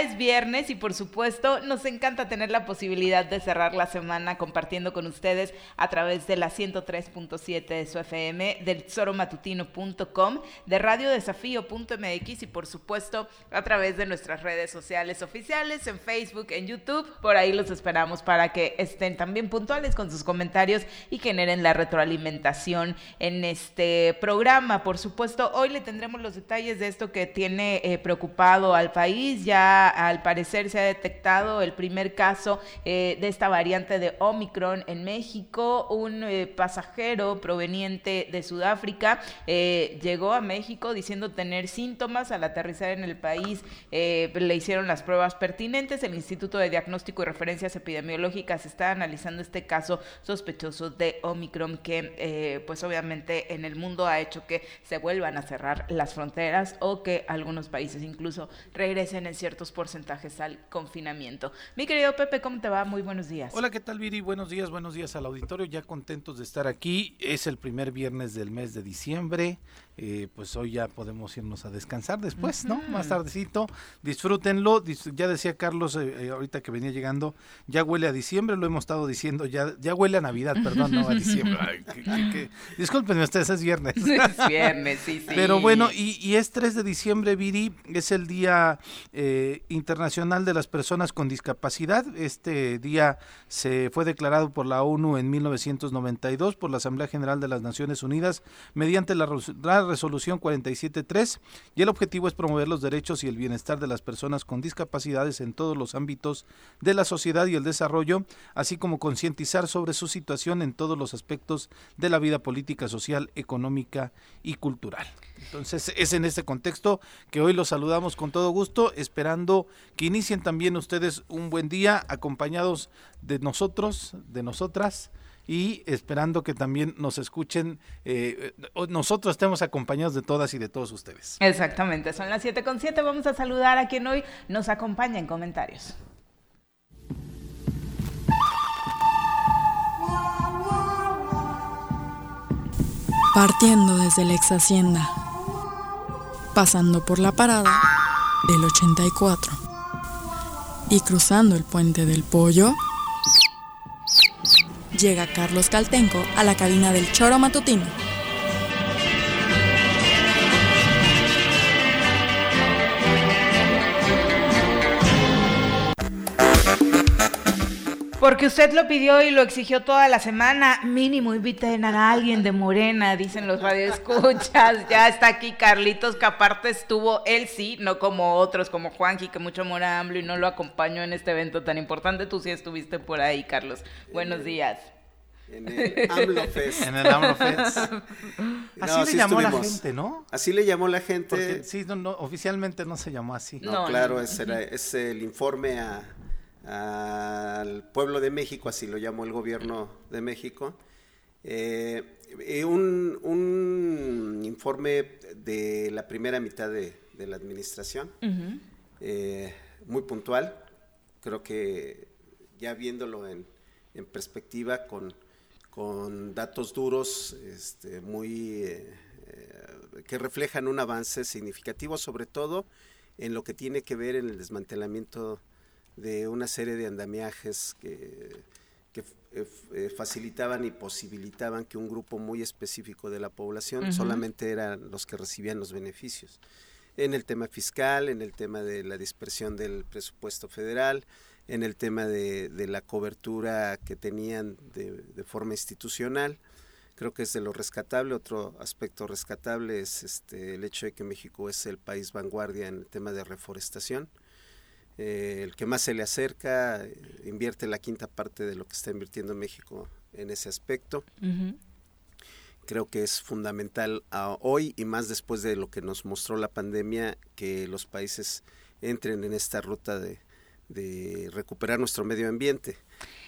es viernes y por supuesto nos encanta tener la posibilidad de cerrar la semana compartiendo con ustedes a través de la 103.7 de su FM, del soromatutino.com, de radiodesafío.mx y por supuesto a través de nuestras redes sociales oficiales en Facebook, en YouTube. Por ahí los esperamos para que estén también puntuales con sus comentarios y generen la retroalimentación en este programa. Por supuesto, hoy le tendremos los detalles de esto que tiene eh, preocupado al país. Ya al parecer se ha detectado el primer caso eh, de esta variante de Omicron en México. Un eh, pasajero proveniente de Sudáfrica llegó a México diciendo tener síntomas. Al aterrizar en el país le hicieron las pruebas pertinentes. El Instituto de Diagnóstico y Referencias Epidemiológicas está analizando este caso sospechoso de Omicron que pues obviamente en el mundo ha hecho que se vuelvan a cerrar las fronteras o que algunos países incluso regresen en ciertos porcentajes al confinamiento. Mi querido Pepe, ¿cómo te va? Muy buenos días. Hola, ¿qué tal Viri? Buenos días, buenos días al auditorio. Ya contentos de estar aquí. Es el primer viernes del mes de diciembre. Eh, pues hoy ya podemos irnos a descansar después, ¿no? Más tardecito, disfrútenlo, ya decía Carlos eh, eh, ahorita que venía llegando, ya huele a diciembre, lo hemos estado diciendo, ya, ya huele a Navidad, perdón, no a diciembre. Disculpenme ustedes, es viernes. Es viernes, sí, sí. Pero bueno, y, y es 3 de diciembre, Viri, es el Día Internacional de las Personas con Discapacidad. Este día se fue declarado por la ONU en 1992 por la Asamblea General de las Naciones Unidas mediante la resolución 47.3 y el objetivo es promover los derechos y el bienestar de las personas con discapacidades en todos los ámbitos de la sociedad y el desarrollo, así como concientizar sobre su situación en todos los aspectos de la vida política, social, económica y cultural. Entonces es en este contexto que hoy los saludamos con todo gusto, esperando que inicien también ustedes un buen día acompañados de nosotros, de nosotras y esperando que también nos escuchen, eh, nosotros estemos acompañados de todas y de todos ustedes. Exactamente, son las 7 con 7, vamos a saludar a quien hoy nos acompaña en comentarios. Partiendo desde la ex hacienda, pasando por la parada del 84 y cruzando el puente del pollo, llega Carlos Caltenco a la cabina del Choro Matutino. Porque usted lo pidió y lo exigió toda la semana. Mínimo inviten a alguien de Morena, dicen los radioescuchas. Ya está aquí Carlitos, que aparte estuvo él sí, no como otros, como Juanji, que mucho mora AMLO y no lo acompañó en este evento tan importante. Tú sí estuviste por ahí, Carlos. Buenos días. En el AMLO Fest. En el AMLO Fest. Así le llamó la gente, ¿no? Así le llamó la gente. sí, no, oficialmente no se llamó así. No, claro, es, es el informe a al pueblo de México, así lo llamó el gobierno de México, eh, un, informe de la primera mitad de, la administración, eh, muy puntual, creo que ya viéndolo en, perspectiva con, con, datos duros, este, muy eh, que reflejan un avance significativo, sobre todo en lo que tiene que ver en el desmantelamiento de una serie de andamiajes que, eh, eh, facilitaban y posibilitaban que un grupo muy específico de la población solamente eran los que recibían los beneficios. En el tema fiscal, en el tema de la dispersión del presupuesto federal, en el tema de, la cobertura que tenían de, de, forma institucional. Creo que es de lo rescatable. Otro aspecto rescatable es este, el hecho de que México es el país vanguardia en el tema de reforestación eh, el que más se le acerca eh, invierte la quinta parte de lo que está invirtiendo México en ese aspecto. Creo que es fundamental hoy y más después de lo que nos mostró la pandemia que los países entren en esta ruta de, recuperar nuestro medio ambiente.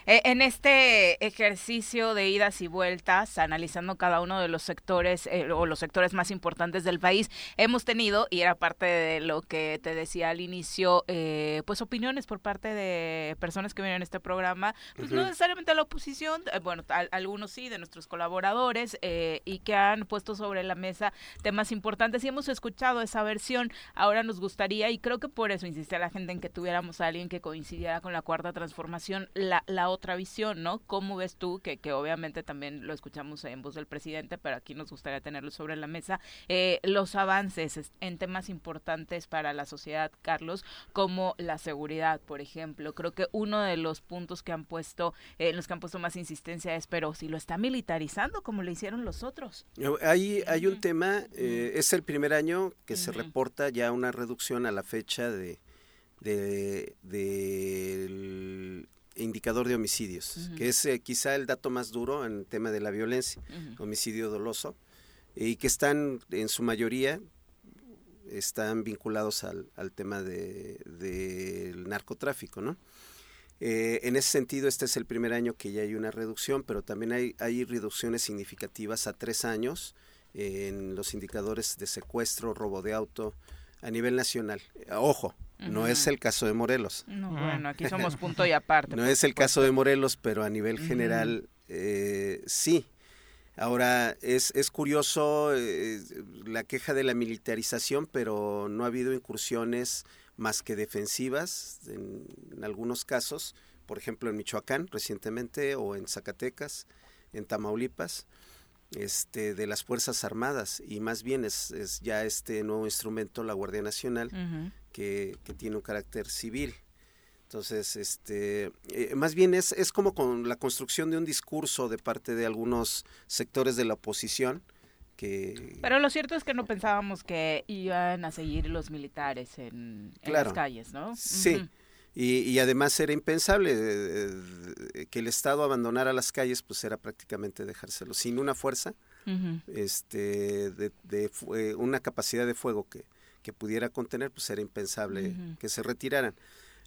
Eh, en este ejercicio de idas y vueltas, analizando cada uno de los sectores eh, o los sectores más importantes del país, hemos tenido, y era parte de lo que te decía al inicio, eh, pues opiniones por parte de personas que vienen a este programa, pues no necesariamente la oposición, bueno, algunos sí, de nuestros colaboradores, y que han puesto sobre la mesa temas importantes y hemos escuchado esa versión. Ahora nos gustaría, y creo que por eso insiste la gente en que tuviéramos a alguien que coincidiera con la cuarta transformación, la, la otra visión, ¿no? ¿Cómo ves tú, que, que obviamente también lo escuchamos en voz del presidente, pero aquí nos gustaría tenerlo sobre la mesa, eh, los avances en temas importantes para la sociedad, Carlos, como la seguridad, por ejemplo? Creo que uno de los puntos que han puesto, eh, los que han puesto más insistencia es, pero si lo está militarizando como lo hicieron los otros. Hay, hay un tema, eh, es el primer año que se reporta ya una reducción a la fecha de, de, del indicador de homicidios, que es eh, quizá el dato más duro en el tema de la violencia, homicidio doloso, y que están en su mayoría están vinculados al, tema del de, narcotráfico, ¿no? Eh, en ese sentido, este es el primer año que ya hay una reducción, pero también hay, hay reducciones significativas a tres años en los indicadores de secuestro, robo de auto a nivel nacional. Ojo, no es el caso de Morelos. No, bueno, aquí somos punto y aparte. no es el caso de Morelos, pero a nivel general eh, sí. Ahora, es, es curioso eh, la queja de la militarización, pero no ha habido incursiones más que defensivas en, algunos casos, por ejemplo en Michoacán recientemente o en Zacatecas, en Tamaulipas, este, de las Fuerzas Armadas y más bien es, es ya este nuevo instrumento, la Guardia Nacional, que, tiene un carácter civil. Entonces, este, eh, más bien es, es como con la construcción de un discurso de parte de algunos sectores de la oposición. Que... Pero lo cierto es que no pensábamos que iban a seguir los militares en, las calles, ¿no? Sí. Y, además era impensable que el Estado abandonara las calles, pues era prácticamente dejárselo sin una fuerza, este, de, de, eh, una capacidad de fuego que, que pudiera contener, pues era impensable que se retiraran.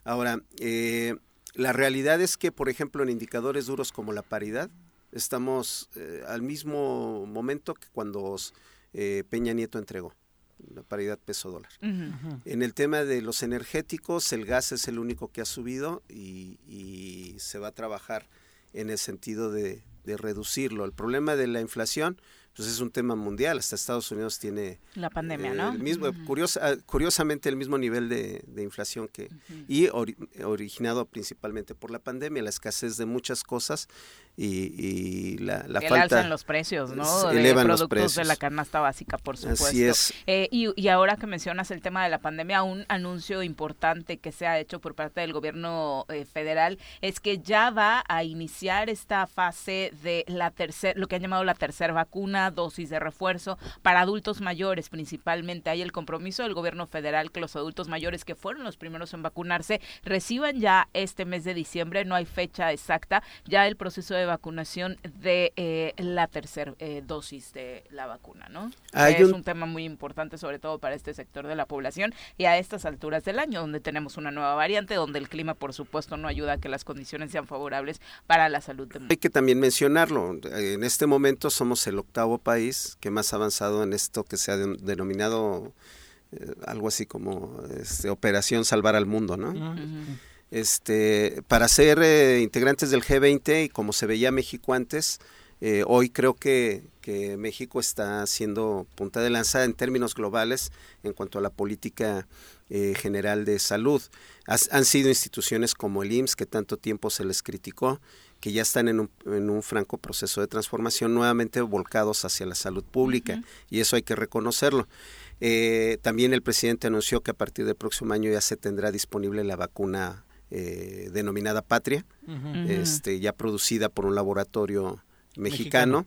Ahora, eh, la realidad es que, por ejemplo, en indicadores duros como la paridad, estamos eh, al mismo momento que cuando eh, Peña Nieto entregó la paridad peso dólar. En el tema de los energéticos, el gas es el único que ha subido y, se va a trabajar en el sentido de, de, reducirlo. El problema de la inflación, pues es un tema mundial. Hasta Estados Unidos tiene la pandemia, ¿no? El mismo, curiosa, curiosamente el mismo nivel de, inflación que y originado principalmente por la pandemia, la escasez de muchas cosas y, la, la el falta en los precios, ¿no? de elevan productos los precios. de la canasta básica, por supuesto. Así es. Eh, y, y, ahora que mencionas el tema de la pandemia, un anuncio importante que se ha hecho por parte del gobierno eh, federal es que ya va a iniciar esta fase de la tercera, lo que han llamado la tercera vacuna, dosis de refuerzo para adultos mayores principalmente. Hay el compromiso del gobierno federal que los adultos mayores que fueron los primeros en vacunarse reciban ya este mes de diciembre, no hay fecha exacta, ya el proceso de vacunación de eh, la tercera eh, dosis de la vacuna, ¿no? es un... tema muy importante, sobre todo para este sector de la población y a estas alturas del año, donde tenemos una nueva variante, donde el clima, por supuesto, no ayuda a que las condiciones sean favorables para la salud de Hay que también mencionarlo, en este momento somos el octavo país que más avanzado en esto que se ha denominado eh, algo así como este, Operación Salvar al Mundo, ¿no? Este, para ser eh, integrantes del G20 y como se veía México antes, eh, hoy creo que, México está siendo punta de lanza en términos globales en cuanto a la política eh, general de salud. han sido instituciones como el IMSS, que tanto tiempo se les criticó, que ya están en un, en un franco proceso de transformación, nuevamente volcados hacia la salud pública, y eso hay que reconocerlo. también el presidente anunció que a partir del próximo año ya se tendrá disponible la vacuna eh, denominada Patria, este, ya producida por un laboratorio mexicano.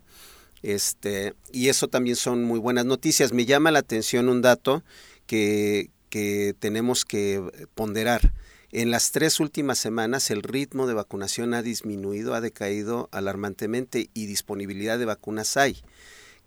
Este, y eso también son muy buenas noticias. Me llama la atención un dato que, que tenemos que ponderar. En las tres últimas semanas el ritmo de vacunación ha disminuido, ha decaído alarmantemente y disponibilidad de vacunas hay.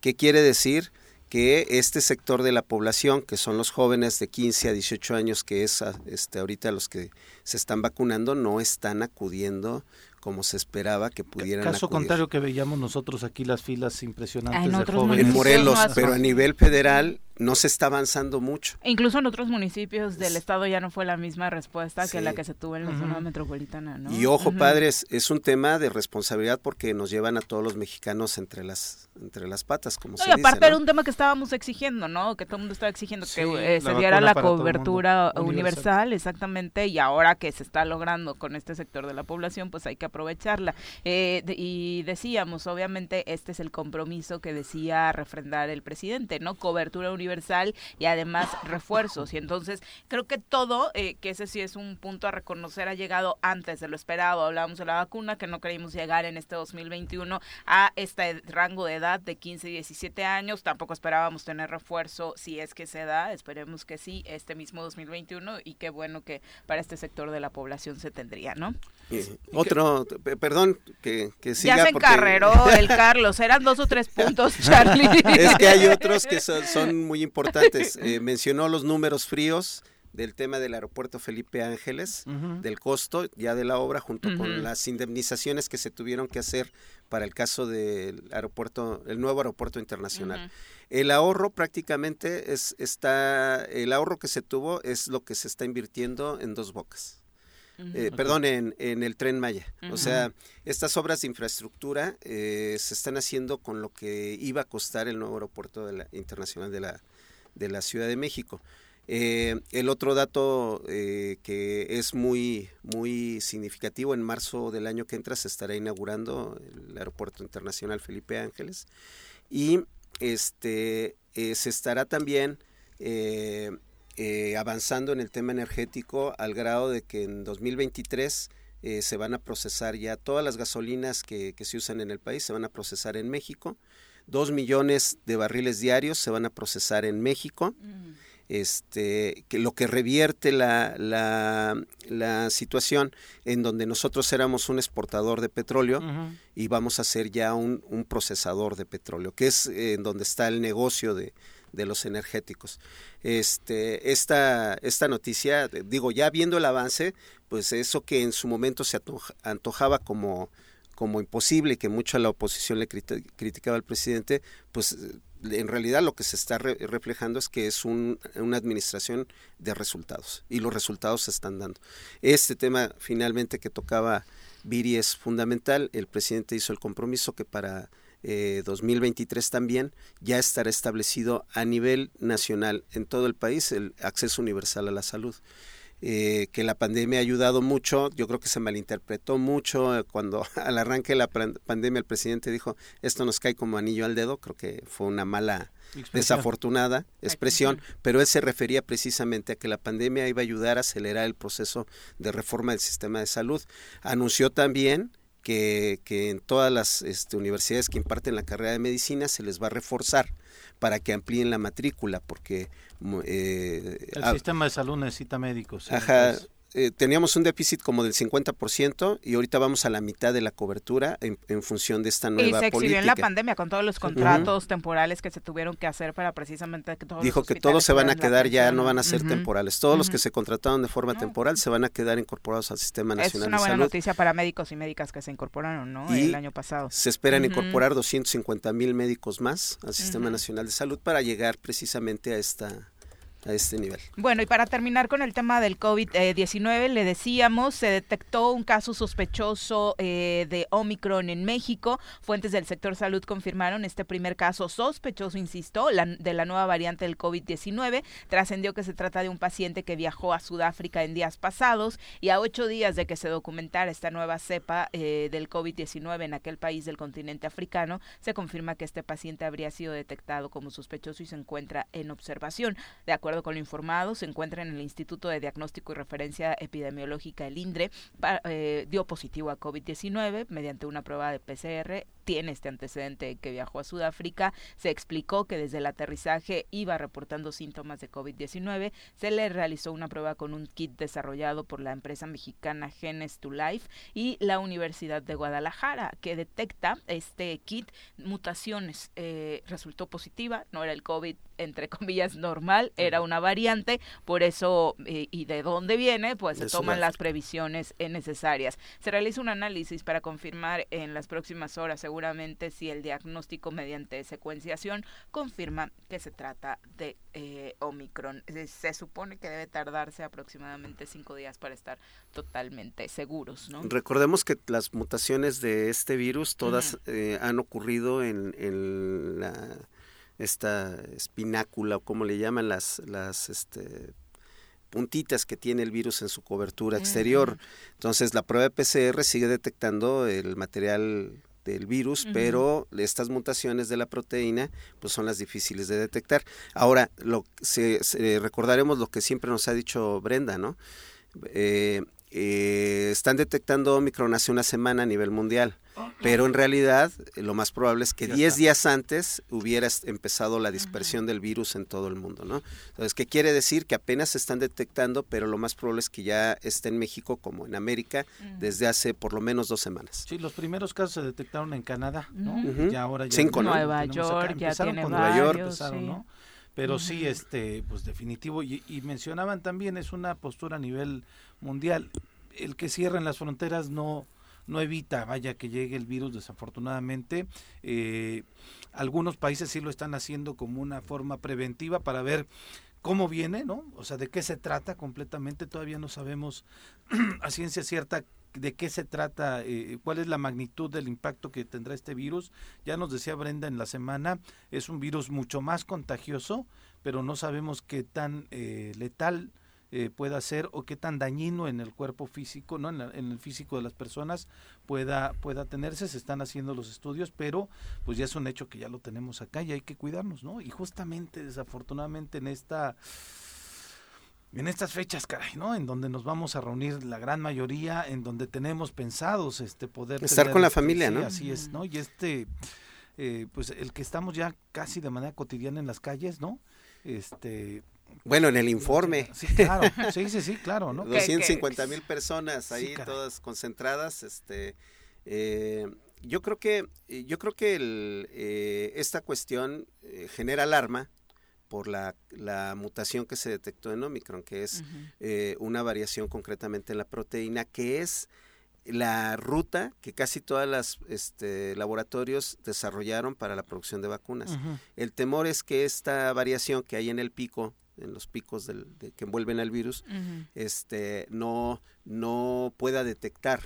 ¿Qué quiere decir? Que este sector de la población, que son los jóvenes de 15 a 18 años, que es este, ahorita los que se están vacunando, no están acudiendo como se esperaba que pudieran Caso acudir. contrario que veíamos nosotros aquí las filas impresionantes En de otros jóvenes. en Morelos, no, pero a nivel federal no se está avanzando mucho. Incluso en otros municipios del estado ya no fue la misma respuesta que la que se tuvo en la zona metropolitana, ¿no? Y ojo, padres, es un tema de responsabilidad porque nos llevan a todos los mexicanos entre las entre las patas, como No, se y aparte dice. era ¿no? un tema que estábamos exigiendo, ¿no? Que todo el mundo estaba exigiendo Sí, que eh, se diera la cobertura universal. universal. exactamente, y ahora que se está logrando con este sector de la población, pues hay que aprovecharla. Eh, de- y decíamos, obviamente, este es el compromiso que decía refrendar el presidente, ¿no? Cobertura universal y además refuerzos. Y entonces creo que todo, eh, que ese sí es un punto a reconocer, ha llegado antes de lo esperado. Hablábamos de la vacuna, que no queríamos llegar en este 2021 a este rango de edad de 15 y 17 años. Tampoco esperábamos tener refuerzo si es que se da. Esperemos que sí, este mismo 2021. Y qué bueno que para este sector de la población se tendría, ¿no? Otro, pe- perdón, que, que siga. ya se porque- encarreró el Carlos. Eran dos o tres puntos, Charlie. Es que hay otros que son, son muy importantes. Eh, mencionó los números fríos del tema del aeropuerto Felipe Ángeles, del costo ya de la obra, junto con las indemnizaciones que se tuvieron que hacer para el caso del aeropuerto, el nuevo aeropuerto internacional. El ahorro prácticamente es, está, el ahorro que se tuvo es lo que se está invirtiendo en dos bocas. Eh, perdón, en, en el tren Maya. O sea, estas obras de infraestructura eh, se están haciendo con lo que iba a costar el nuevo aeropuerto de la- internacional de la, de la Ciudad de México. Eh, el otro dato eh, que es muy, muy significativo, en marzo del año que entra se estará inaugurando el Aeropuerto Internacional Felipe Ángeles y este eh, se estará también eh, eh, avanzando en el tema energético al grado de que en 2023 eh, se van a procesar ya todas las gasolinas que, que se usan en el país, se van a procesar en México. Dos millones de barriles diarios se van a procesar en México. Este, que lo que revierte la, la, la situación en donde nosotros éramos un exportador de petróleo y vamos a ser ya un, un procesador de petróleo, que es eh, en donde está el negocio de, de los energéticos. Este, esta, esta noticia, digo, ya viendo el avance, pues eso que en su momento se antoja- antojaba como, como imposible y que mucho a la oposición le criti- criticaba al presidente, pues eh, en realidad lo que se está re- reflejando es que es un- una administración de resultados y los resultados se están dando. Este tema finalmente que tocaba Viri es fundamental. El presidente hizo el compromiso que para eh, 2023 también ya estará establecido a nivel nacional en todo el país el acceso universal a la salud. Eh, que la pandemia ha ayudado mucho, yo creo que se malinterpretó mucho eh, cuando al arranque de la pan- pandemia el presidente dijo esto nos cae como anillo al dedo, creo que fue una mala Expresión. desafortunada expresión, pero él se refería precisamente a que la pandemia iba a ayudar a acelerar el proceso de reforma del sistema de salud. Anunció también que, que en todas las este, universidades que imparten la carrera de medicina se les va a reforzar para que amplíen la matrícula, porque mu- eh, El ah, sistema de salud necesita médicos. Ajá. Eh, teníamos un déficit como del 50% y ahorita vamos a la mitad de la cobertura en, en función de esta Y nueva se exhibió política. en la pandemia con todos los contratos temporales que se tuvieron que hacer para precisamente que todos Dijo los que todos se van a quedar ya, no van a ser temporales. Todos los que se contrataron de forma temporal se van a quedar incorporados al Sistema Es Nacional una de buena Salud. noticia para médicos y médicas que se incorporaron, ¿no? Y El año pasado. Se esperan incorporar 250 mil médicos más al Sistema. Nacional de Salud para llegar precisamente a esta a este nivel. Bueno, y para terminar con el tema del COVID-19, le decíamos, se detectó un caso sospechoso eh, de Omicron en México. Fuentes del sector salud confirmaron este primer caso sospechoso, insisto, la- de la nueva variante del COVID-19. Trascendió que se trata de un paciente que viajó a Sudáfrica en días pasados y a ocho días de que se documentara esta nueva cepa eh, del COVID-19 en aquel país del continente africano, se confirma que este paciente habría sido detectado como sospechoso y se encuentra en observación. De acuerdo con lo informado, se encuentra en el Instituto de Diagnóstico y Referencia Epidemiológica, el INDRE, eh, dio positivo a COVID-19 mediante una prueba de PCR, tiene este antecedente que viajó a Sudáfrica, se explicó que desde el aterrizaje iba reportando síntomas de COVID-19, se le realizó una prueba con un kit desarrollado por la empresa mexicana Genes to Life y la Universidad de Guadalajara, que detecta este kit mutaciones. Eh, resultó positiva, no era el COVID entre comillas, normal, era una variante, por eso, eh, y de dónde viene, pues se toman las previsiones necesarias. Se realiza un análisis para confirmar en las próximas horas seguramente si el diagnóstico mediante secuenciación confirma que se trata de eh, Omicron. Se, supone que debe tardarse aproximadamente cinco días para estar totalmente seguros, ¿no? Recordemos que las mutaciones de este virus todas eh, han ocurrido en, en la esta espinácula o como le llaman las, las este, puntitas que tiene el virus en su cobertura exterior. Entonces la prueba de PCR sigue detectando el material del virus, pero estas mutaciones de la proteína pues son las difíciles de detectar. Ahora, lo, se, recordaremos lo que siempre nos ha dicho Brenda, ¿no? Eh, eh, están detectando Omicron hace una semana a nivel mundial, pero en realidad eh, lo más probable es que 10 días antes hubiera empezado la dispersión del virus en todo el mundo, ¿no? Entonces, ¿qué quiere decir? Que apenas se están detectando, pero lo más probable es que ya esté en México como en América desde hace por lo menos dos semanas. Sí, los primeros casos se detectaron en Canadá, ¿no? Ya ahora ya Cinco, Nueva York, ya tiene con Nueva York, empezaron, ¿no? Pero sí, este, pues definitivo, y, mencionaban también, es una postura a nivel mundial. El que cierren las fronteras no, no evita, vaya, que llegue el virus, desafortunadamente. Eh, algunos países sí lo están haciendo como una forma preventiva para ver cómo viene, ¿no? O sea, de qué se trata completamente, todavía no sabemos a ciencia cierta de qué se trata, eh, cuál es la magnitud del impacto que tendrá este virus. Ya nos decía Brenda en la semana, es un virus mucho más contagioso, pero no sabemos qué tan eh, letal eh, pueda ser o qué tan dañino en el cuerpo físico, ¿no? En, el físico de las personas pueda, pueda tenerse. Se están haciendo los estudios, pero pues ya es un hecho que ya lo tenemos acá y hay que cuidarnos, ¿no? Y justamente, desafortunadamente, en esta en estas fechas, caray, ¿no? En donde nos vamos a reunir la gran mayoría, en donde tenemos pensados este poder estar con la familia, ¿no? Así es, ¿no? Y este, eh, pues el que estamos ya casi de manera cotidiana en las calles, ¿no? Este, bueno, en el informe. Sí, claro, sí, sí, sí, claro, ¿no? 250 mil personas ahí todas concentradas, este, eh, yo creo que, yo creo que el, eh, esta cuestión genera alarma, por la, mutación que se detectó en Omicron, que es eh, una variación concretamente en la proteína, que es la ruta que casi todos los este, laboratorios desarrollaron para la producción de vacunas. El temor es que esta variación que hay en el pico, en los picos del, que envuelven al virus, este, no, no pueda detectar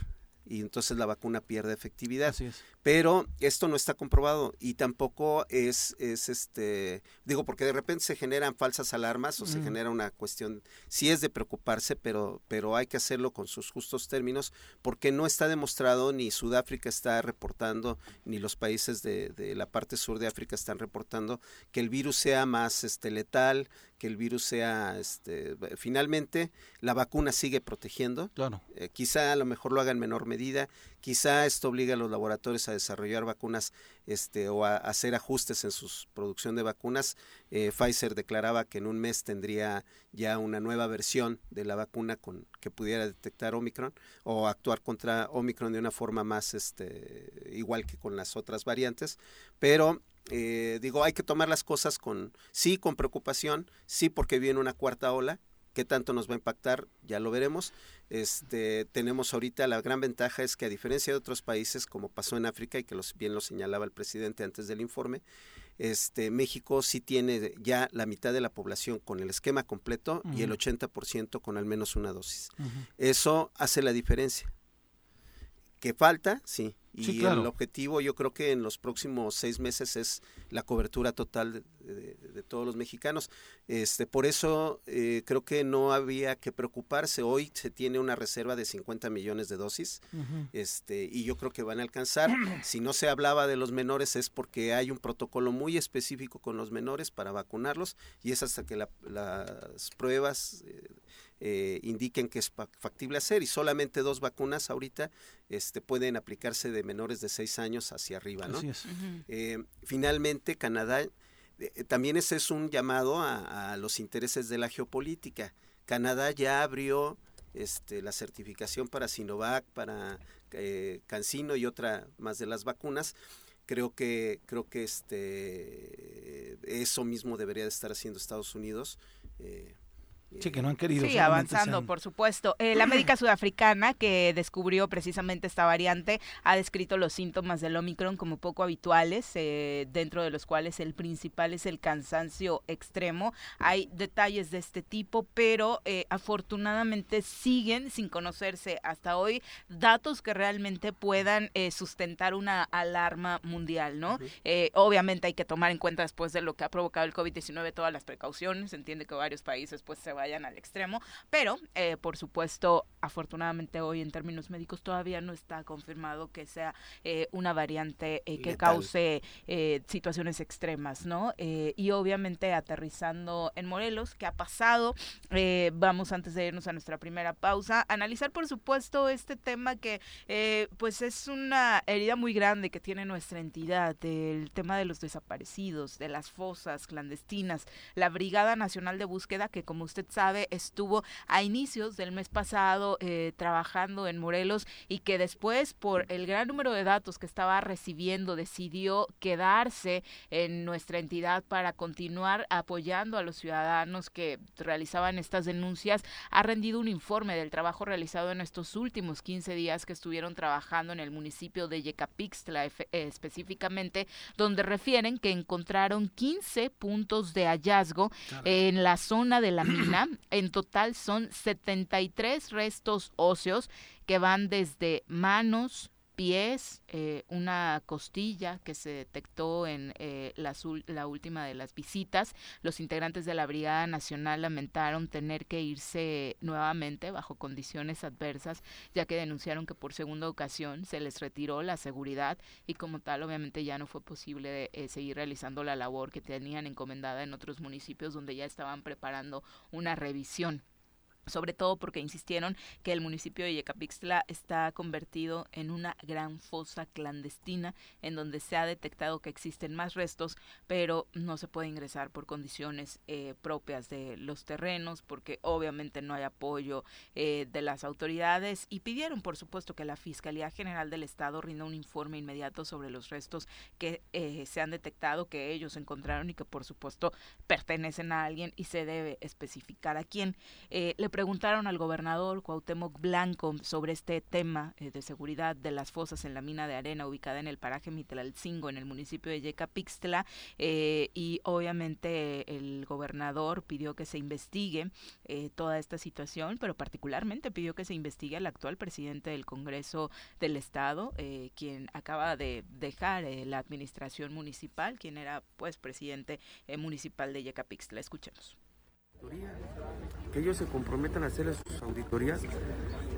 y entonces la vacuna pierde efectividad. Pero esto no está comprobado y tampoco es, es este, digo, porque de repente se generan falsas alarmas o se genera una cuestión, sí es de preocuparse, pero, pero hay que hacerlo con sus justos términos, porque no está demostrado, ni Sudáfrica está reportando, ni los países de, de la parte sur de África están reportando que el virus sea más este, letal, que el virus sea, este, finalmente la vacuna sigue protegiendo. Claro. Eh, quizá a lo mejor lo haga en menor medida, quizá esto obliga a los laboratorios a desarrollar vacunas este, o a, hacer ajustes en su producción de vacunas. Eh, Pfizer declaraba que en un mes tendría ya una nueva versión de la vacuna con que pudiera detectar Omicron o actuar contra Omicron de una forma más este, igual que con las otras variantes, pero eh, digo, hay que tomar las cosas con, sí, con preocupación, sí, porque viene una cuarta ola, qué tanto nos va a impactar, ya lo veremos. Este, tenemos ahorita la gran ventaja es que a diferencia de otros países, como pasó en África y que los, bien lo señalaba el presidente antes del informe, este, México sí tiene ya la mitad de la población con el esquema completo y el 80% con al menos una dosis. Eso hace la diferencia. ¿Qué falta? Sí, y el objetivo yo creo que en los próximos seis meses es la cobertura total de, todos los mexicanos. Este, por eso eh, creo que no había que preocuparse. Hoy se tiene una reserva de 50 millones de dosis este, y yo creo que van a alcanzar. si no se hablaba de los menores es porque hay un protocolo muy específico con los menores para vacunarlos y es hasta que las pruebas... Eh, eh, indiquen que es factible hacer y solamente dos vacunas ahorita este, pueden aplicarse de menores de seis años hacia arriba. ¿no? Eh, finalmente, Canadá, eh, también ese es un llamado a, los intereses de la geopolítica. Canadá ya abrió este, la certificación para Sinovac, para Cancino y otra más de las vacunas creo que creo que este eso mismo debería de estar haciendo Estados Unidos eh, Sí, que no han querido. Sí, avanzando, por supuesto. Eh, la médica sudafricana que descubrió precisamente esta variante ha descrito los síntomas del Omicron como poco habituales, eh, dentro de los cuales el principal es el cansancio extremo. Hay detalles de este tipo, pero eh, afortunadamente siguen sin conocerse hasta hoy datos que realmente puedan sustentar una alarma mundial, ¿no? obviamente hay que tomar en cuenta después de lo que ha provocado el COVID-19 todas las precauciones. Se entiende que varios países pues se vayan al extremo, pero eh, por supuesto, afortunadamente hoy en términos médicos todavía no está confirmado que sea eh, una variante eh, que cause situaciones extremas, ¿no? y obviamente aterrizando en Morelos, ¿qué ha pasado? vamos antes de irnos a nuestra primera pausa, analizar por supuesto este tema que pues es una herida muy grande que tiene nuestra entidad, el tema de los desaparecidos, de las fosas clandestinas, la Brigada Nacional de Búsqueda que como usted sabe, estuvo a inicios del mes pasado eh, trabajando en Morelos y que después, por el gran número de datos que estaba recibiendo, decidió quedarse en nuestra entidad para continuar apoyando a los ciudadanos que realizaban estas denuncias. Ha rendido un informe del trabajo realizado en estos últimos 15 días que estuvieron trabajando en el municipio de Yecapixtla eh, específicamente, donde refieren que encontraron 15 puntos de hallazgo en la zona de la mina en total son 73 restos óseos que van desde manos, pies, eh, una costilla que se detectó en eh, la, la, última de las visitas. Los integrantes de la Brigada Nacional lamentaron tener que irse nuevamente bajo condiciones adversas, ya que denunciaron que por segunda ocasión se les retiró la seguridad y como tal obviamente ya no fue posible eh, seguir realizando la labor que tenían encomendada en otros municipios donde ya estaban preparando una revisión sobre todo porque insistieron que el municipio de Yecapixtla está convertido en una gran fosa clandestina en donde se ha detectado que existen más restos, pero no se puede ingresar por condiciones eh, propias de los terrenos, porque obviamente no hay apoyo eh, de las autoridades y pidieron, por supuesto, que la Fiscalía General del Estado rinda un informe inmediato sobre los restos que eh, se han detectado, que ellos encontraron y que, por supuesto, pertenecen a alguien y se debe especificar a quién. le preguntaron al gobernador Cuauhtémoc Blanco sobre este tema eh, de seguridad de las fosas en la mina de arena ubicada en el paraje Mitlalcingo en el municipio de Yecapixtla eh, y obviamente el gobernador pidió que se investigue eh, toda esta situación, pero particularmente pidió que se investigue al actual presidente del Congreso del Estado, quien acaba de dejar la administración municipal, quien era pues presidente municipal de Yecapixtla. Escuchemos que ellos se comprometan a hacer sus auditorías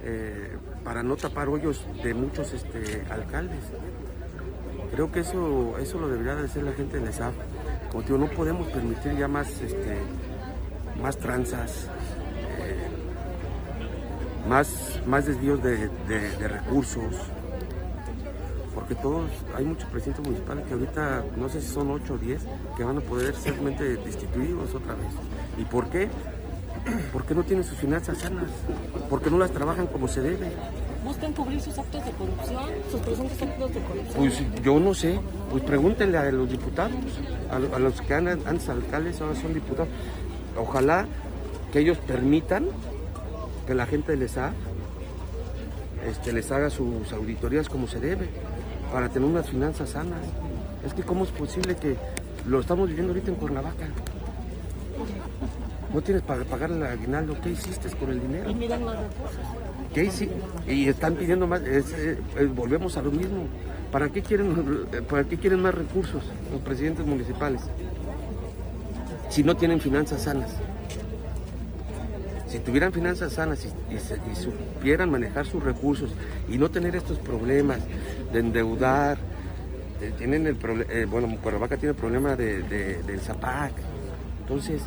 eh, para no tapar hoyos de muchos este, alcaldes. Creo que eso, eso lo debería de hacer la gente del ESAF. Como digo, no podemos permitir ya más, este, más tranzas, eh, más, más desvíos de, recursos porque todos, hay muchos presidentes municipales que ahorita, no sé si son 8 o 10, que van a poder simplemente destituidos otra vez. ¿Y por qué? Porque no tienen sus finanzas sanas, porque no las trabajan como se debe. ¿Buscan cubrir sus actos de corrupción, sus presuntos actos de corrupción? Pues yo no sé, pues pregúntenle a los diputados, a, los que andan antes alcaldes, ahora son diputados. Ojalá que ellos permitan que la gente les haga, este, les haga sus auditorías como se debe para tener unas finanzas sanas. Es que cómo es posible que lo estamos viviendo ahorita en Cuernavaca. No tienes para pagar el aguinaldo. ¿Qué hiciste con el dinero? Y miran más recursos. ¿Qué hiciste? Y están pidiendo más. Eh, volvemos a lo mismo. ¿Para qué, quieren, ¿Para qué quieren más recursos los presidentes municipales? Si no tienen finanzas sanas. Si tuvieran finanzas sanas y, supieran manejar sus recursos y no tener estos problemas de endeudar, tienen el problema, eh, bueno, Cuernavaca tiene el problema de, del ZAPAC. Entonces,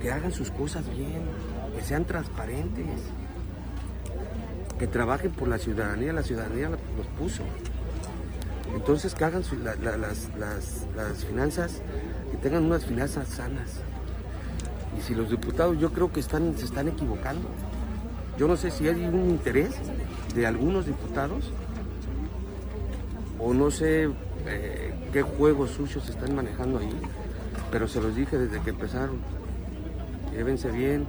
que, hagan sus cosas bien, que sean transparentes, que trabajen por la ciudadanía, la ciudadanía los puso. Entonces, que hagan las, finanzas, que tengan unas finanzas sanas. Y si los diputados yo creo que están, se están equivocando. Yo no sé si hay un interés de algunos diputados o no sé eh, qué juegos sucios están manejando ahí, pero se los dije desde que empezaron. Llévense bien,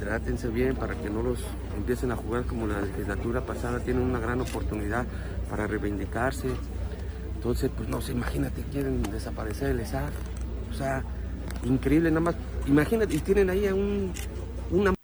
trátense bien para que no los empiecen a jugar como la legislatura pasada. Tienen una gran oportunidad para reivindicarse. Entonces, pues no sé, imagínate, quieren desaparecer el ESAF. O sea, increíble, nada más. Imagínate, y tienen ahí a un, una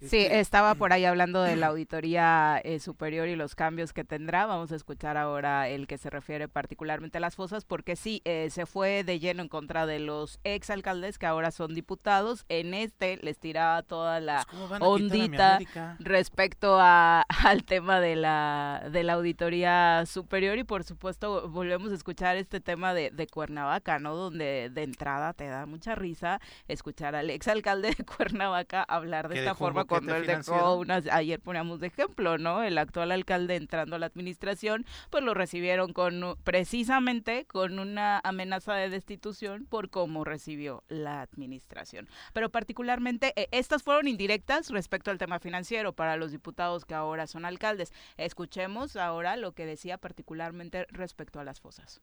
Sí, estaba por ahí hablando de la auditoría eh, superior y los cambios que tendrá. Vamos a escuchar ahora el que se refiere particularmente a las fosas, porque sí, eh, se fue de lleno en contra de los exalcaldes que ahora son diputados. En este les tiraba toda la Pues, ondita respecto a, al tema de la, de la auditoría superior y por supuesto volvemos a escuchar este tema de, de Cuernavaca, ¿no? Donde de entrada te da mucha risa escuchar al exalcalde de Cuernavaca hablar de esta forma cuando él boquete dejó financiero. unas, ayer poníamos de ejemplo, ¿no? El actual alcalde entrando a la administración, pues lo recibieron con precisamente con una amenaza de destitución por cómo recibió la administración. Pero particularmente eh, estas fueron indirectas respecto al tema financiero para los diputados que ahora son alcaldes. Escuchemos ahora lo que decía particularmente respecto a las fosas.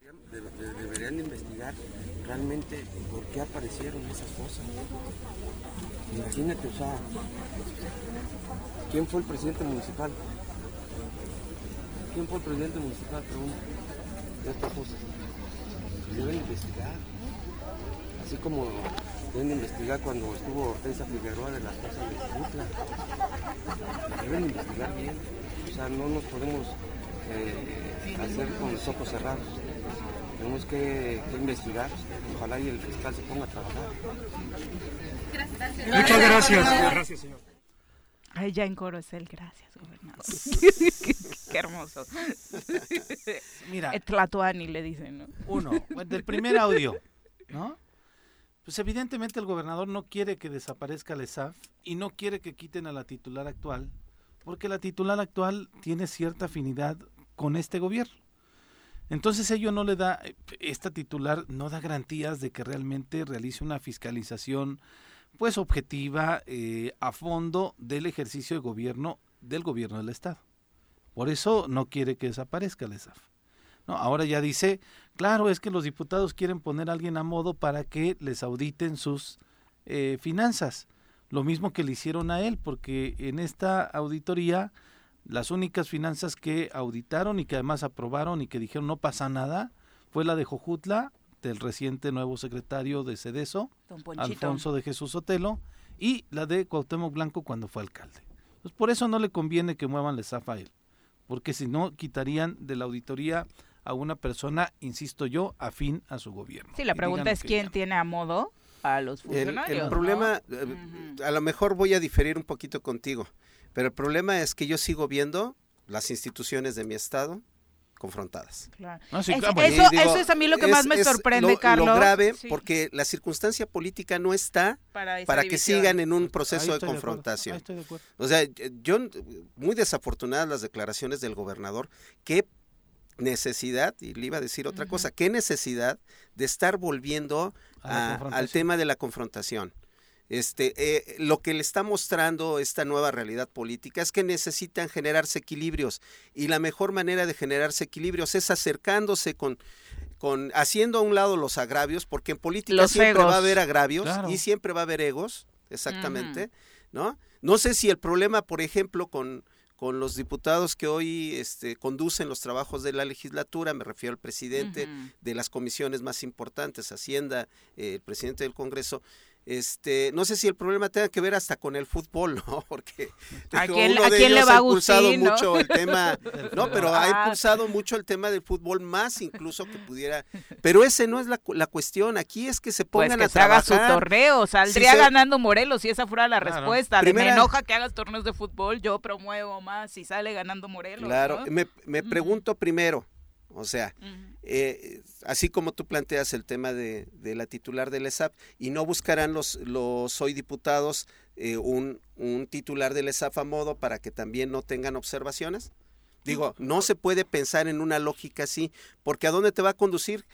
De- de- deberían de investigar realmente por qué aparecieron esas cosas. Imagínate, o sea, ¿quién fue el presidente municipal? ¿Quién fue el presidente municipal? Pregunto. De estas cosas. Deben investigar. Así como deben de investigar cuando estuvo Hortensia Figueroa de las cosas de Jutla. Deben investigar bien. O sea, no nos podemos eh, hacer con los ojos cerrados. Tenemos que, que investigar. Ojalá y el fiscal se ponga a trabajar. Muchas gracias. Gracias, señor. Ay, ya en coro es el gracias, gobernador. Qué hermoso. Mira, Eh, Tlatoani le dicen, ¿no? uno, pues, del primer audio, ¿no? Pues evidentemente el gobernador no quiere que desaparezca el ESAF y no quiere que quiten a la titular actual, porque la titular actual tiene cierta afinidad con este gobierno. Entonces ello no le da, esta titular no da garantías de que realmente realice una fiscalización pues objetiva eh, a fondo del ejercicio de gobierno del gobierno del Estado. Por eso no quiere que desaparezca el ESAF. No, ahora ya dice, claro, es que los diputados quieren poner a alguien a modo para que les auditen sus eh, finanzas. Lo mismo que le hicieron a él, porque en esta auditoría las únicas finanzas que auditaron y que además aprobaron y que dijeron no pasa nada fue la de Jojutla, del reciente nuevo secretario de Cedeso, Don Ponchito. Alfonso de Jesús Otelo, y la de Cuauhtémoc Blanco cuando fue alcalde. Pues por eso no le conviene que muevan la ESAF a él, porque si no quitarían de la auditoría a una persona, insisto yo, afín a su gobierno. Sí, la pregunta es quién tiene a modo a los El, funcionarios. el ¿no? problema, eh, a lo mejor voy a diferir un poquito contigo, pero el problema es que yo sigo viendo las instituciones de mi estado confrontadas. Claro. No, sí, claro, eso, digo, eso es a mí lo que más me es sorprende, lo- Carlos. Lo grave, Sí, porque la circunstancia política no está para, que sigan en un proceso de confrontación. de. O sea, yo, muy desafortunadas las declaraciones del gobernador, qué necesidad, y le iba a decir otra cosa, qué necesidad de estar volviendo A la a- al tema de la confrontación. Este, eh, lo que le está mostrando esta nueva realidad política es que necesitan generarse equilibrios y la mejor manera de generarse equilibrios es acercándose con, con haciendo a un lado los agravios, porque en política Los siempre va a haber agravios Claro. y siempre va a haber egos, exactamente, ¿no? No sé si el problema, por ejemplo, con, con los diputados que hoy este, conducen los trabajos de la legislatura, me refiero al presidente de las comisiones más importantes, Hacienda, eh, el presidente del Congreso, este, no sé si el problema tenga que ver hasta con el fútbol, ¿no? Porque ¿A quién- uno a de quién le ellos va ha impulsado Agustín, no? mucho el tema, no, pero ha impulsado mucho el tema del fútbol más incluso que pudiera, pero ese no es la, cu- la cuestión, aquí es que se Pues pongan que a se haga su trabajar. torneo, saldría se- ganando Morelos si esa fuera la Claro. respuesta. De Primera- me enoja que hagas torneos de fútbol, yo promuevo más si sale ganando Morelos. Claro, ¿no? me, me pregunto primero, o sea, eh, así como tú planteas el tema de, de la titular del ESAP, y no buscarán los, los hoy diputados eh, un, un titular del ESAP a modo para que también no tengan observaciones. Digo, no se puede pensar en una lógica así, porque ¿a dónde te va a conducir?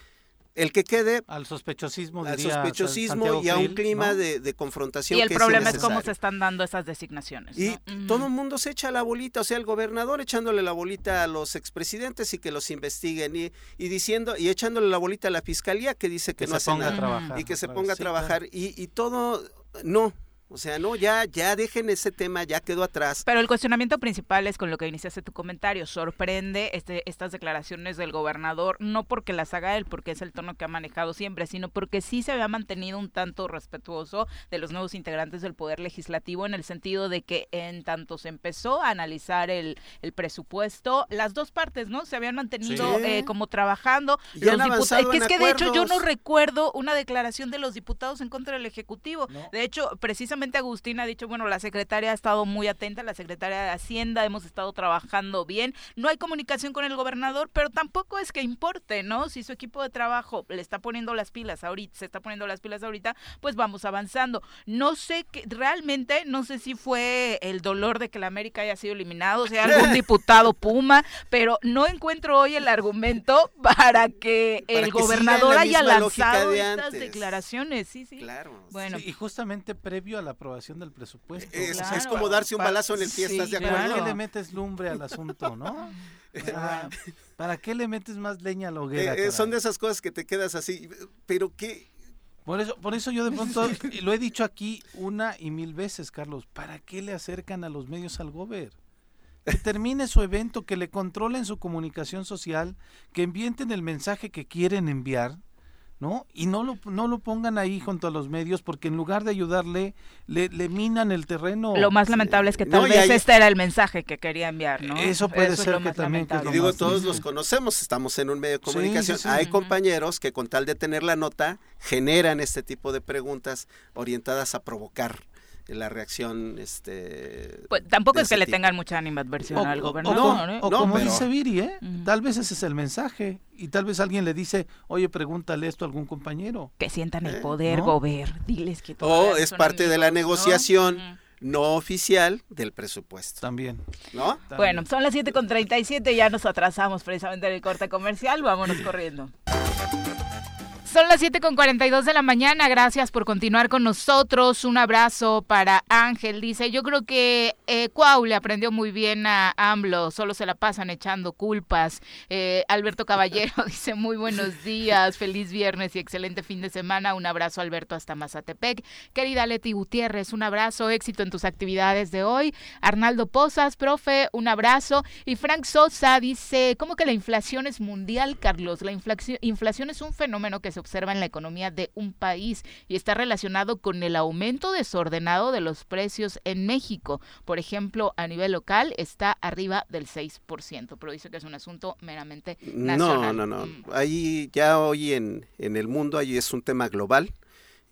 El que quede al sospechosismo, al diría sospechosismo Santiago y a un clima ¿no? de, de confrontación. Y el que problema es cómo se están dando esas designaciones. Y todo el mundo se echa la bolita, o sea, el gobernador echándole la bolita a los expresidentes y que los investiguen y, y diciendo y echándole la bolita a la fiscalía que dice que, que no se hace ponga a nada trabajar. y que se ponga a vez. Sí, claro. trabajar y, y todo no, o sea, no, ya ya dejen ese tema, ya quedó atrás. Pero el cuestionamiento principal es con lo que iniciaste tu comentario. Sorprende este, estas declaraciones del gobernador, no porque las haga él, porque es el tono que ha manejado siempre, sino porque sí se había mantenido un tanto respetuoso de los nuevos integrantes del Poder Legislativo en el sentido de que en tanto se empezó a analizar el, el presupuesto, las dos partes, ¿no? Se habían mantenido Sí. eh, como trabajando. Y han Los diputa- avanzado que en es que de hecho yo no recuerdo una declaración de los diputados en contra del Ejecutivo. No. De hecho, precisamente Agustín ha dicho, bueno, la secretaria ha estado muy atenta, la secretaria de Hacienda, hemos estado trabajando bien. No hay comunicación con el gobernador, pero tampoco es que importe, ¿no? Si su equipo de trabajo le está poniendo las pilas ahorita, se está poniendo las pilas ahorita, pues vamos avanzando. No sé que realmente, no sé si fue el dolor de que la América haya sido eliminado, o sea, algún diputado Puma, pero no encuentro hoy el argumento para que Para el que gobernador la haya lanzado de estas declaraciones. Sí, sí. Claro. Bueno, Sí, y justamente previo a la aprobación del presupuesto. Es, Claro. es como darse un balazo en el pie, sí, ¿estás de ¿Para acuerdo? qué le metes lumbre al asunto, no? ¿Para qué le metes más leña a la hoguera? Eh, eh, son de esas cosas que te quedas así, pero qué Por eso, por eso yo de pronto y lo he dicho aquí una y mil veces, Carlos. ¿Para qué le acercan a los medios al gober? Que termine su evento, que le controlen su comunicación social, que envienten el mensaje que quieren enviar, ¿no? Y no lo, no lo pongan ahí junto a los medios, porque en lugar de ayudarle, le, le minan el terreno. Lo más lamentable es que tal No, y vez ahí- este era el mensaje que quería enviar, ¿no? Eso puede es ser lo que también que lo digo, más todos los conocemos, estamos en un medio de comunicación. sí, sí. Hay compañeros que con tal de tener la nota generan este tipo de preguntas orientadas a provocar la reacción este Pues tampoco es que le tengan mucha animadversión O, al gobernador, o como- ¿eh? o No, como pero- dice Viri, ¿eh? Tal vez ese es el mensaje. Y tal vez alguien le dice, oye, pregúntale esto a algún compañero. Que sientan el Eh, poder, ¿no? gober, diles que o es parte de la ¿no? negociación no oficial del presupuesto, También. ¿no? también. Bueno, son las 7 con 37, ya nos atrasamos precisamente en el corte comercial, vámonos corriendo. Son las 7 con 42 de la mañana, gracias por continuar con nosotros. Un abrazo para Ángel, dice, yo creo que eh, Cuau le aprendió muy bien a AMLO, solo se la pasan echando culpas. Eh, Alberto Caballero dice, muy buenos días, feliz viernes y excelente fin de semana. Un abrazo Alberto hasta Mazatepec. Querida Leti Gutiérrez, un abrazo, éxito en tus actividades de hoy. Arnaldo Pozas, profe, un abrazo. Y Frank Sosa dice, ¿cómo que la inflación es mundial, Carlos? La inflación, inflación es un fenómeno que se observa en la economía de un país y está relacionado con el aumento desordenado de los precios en México. Por ejemplo, a nivel local está arriba del 6%, pero dice que es un asunto meramente No, nacional. no, no. Mm. Ahí ya hoy en, en el mundo ahí es un tema global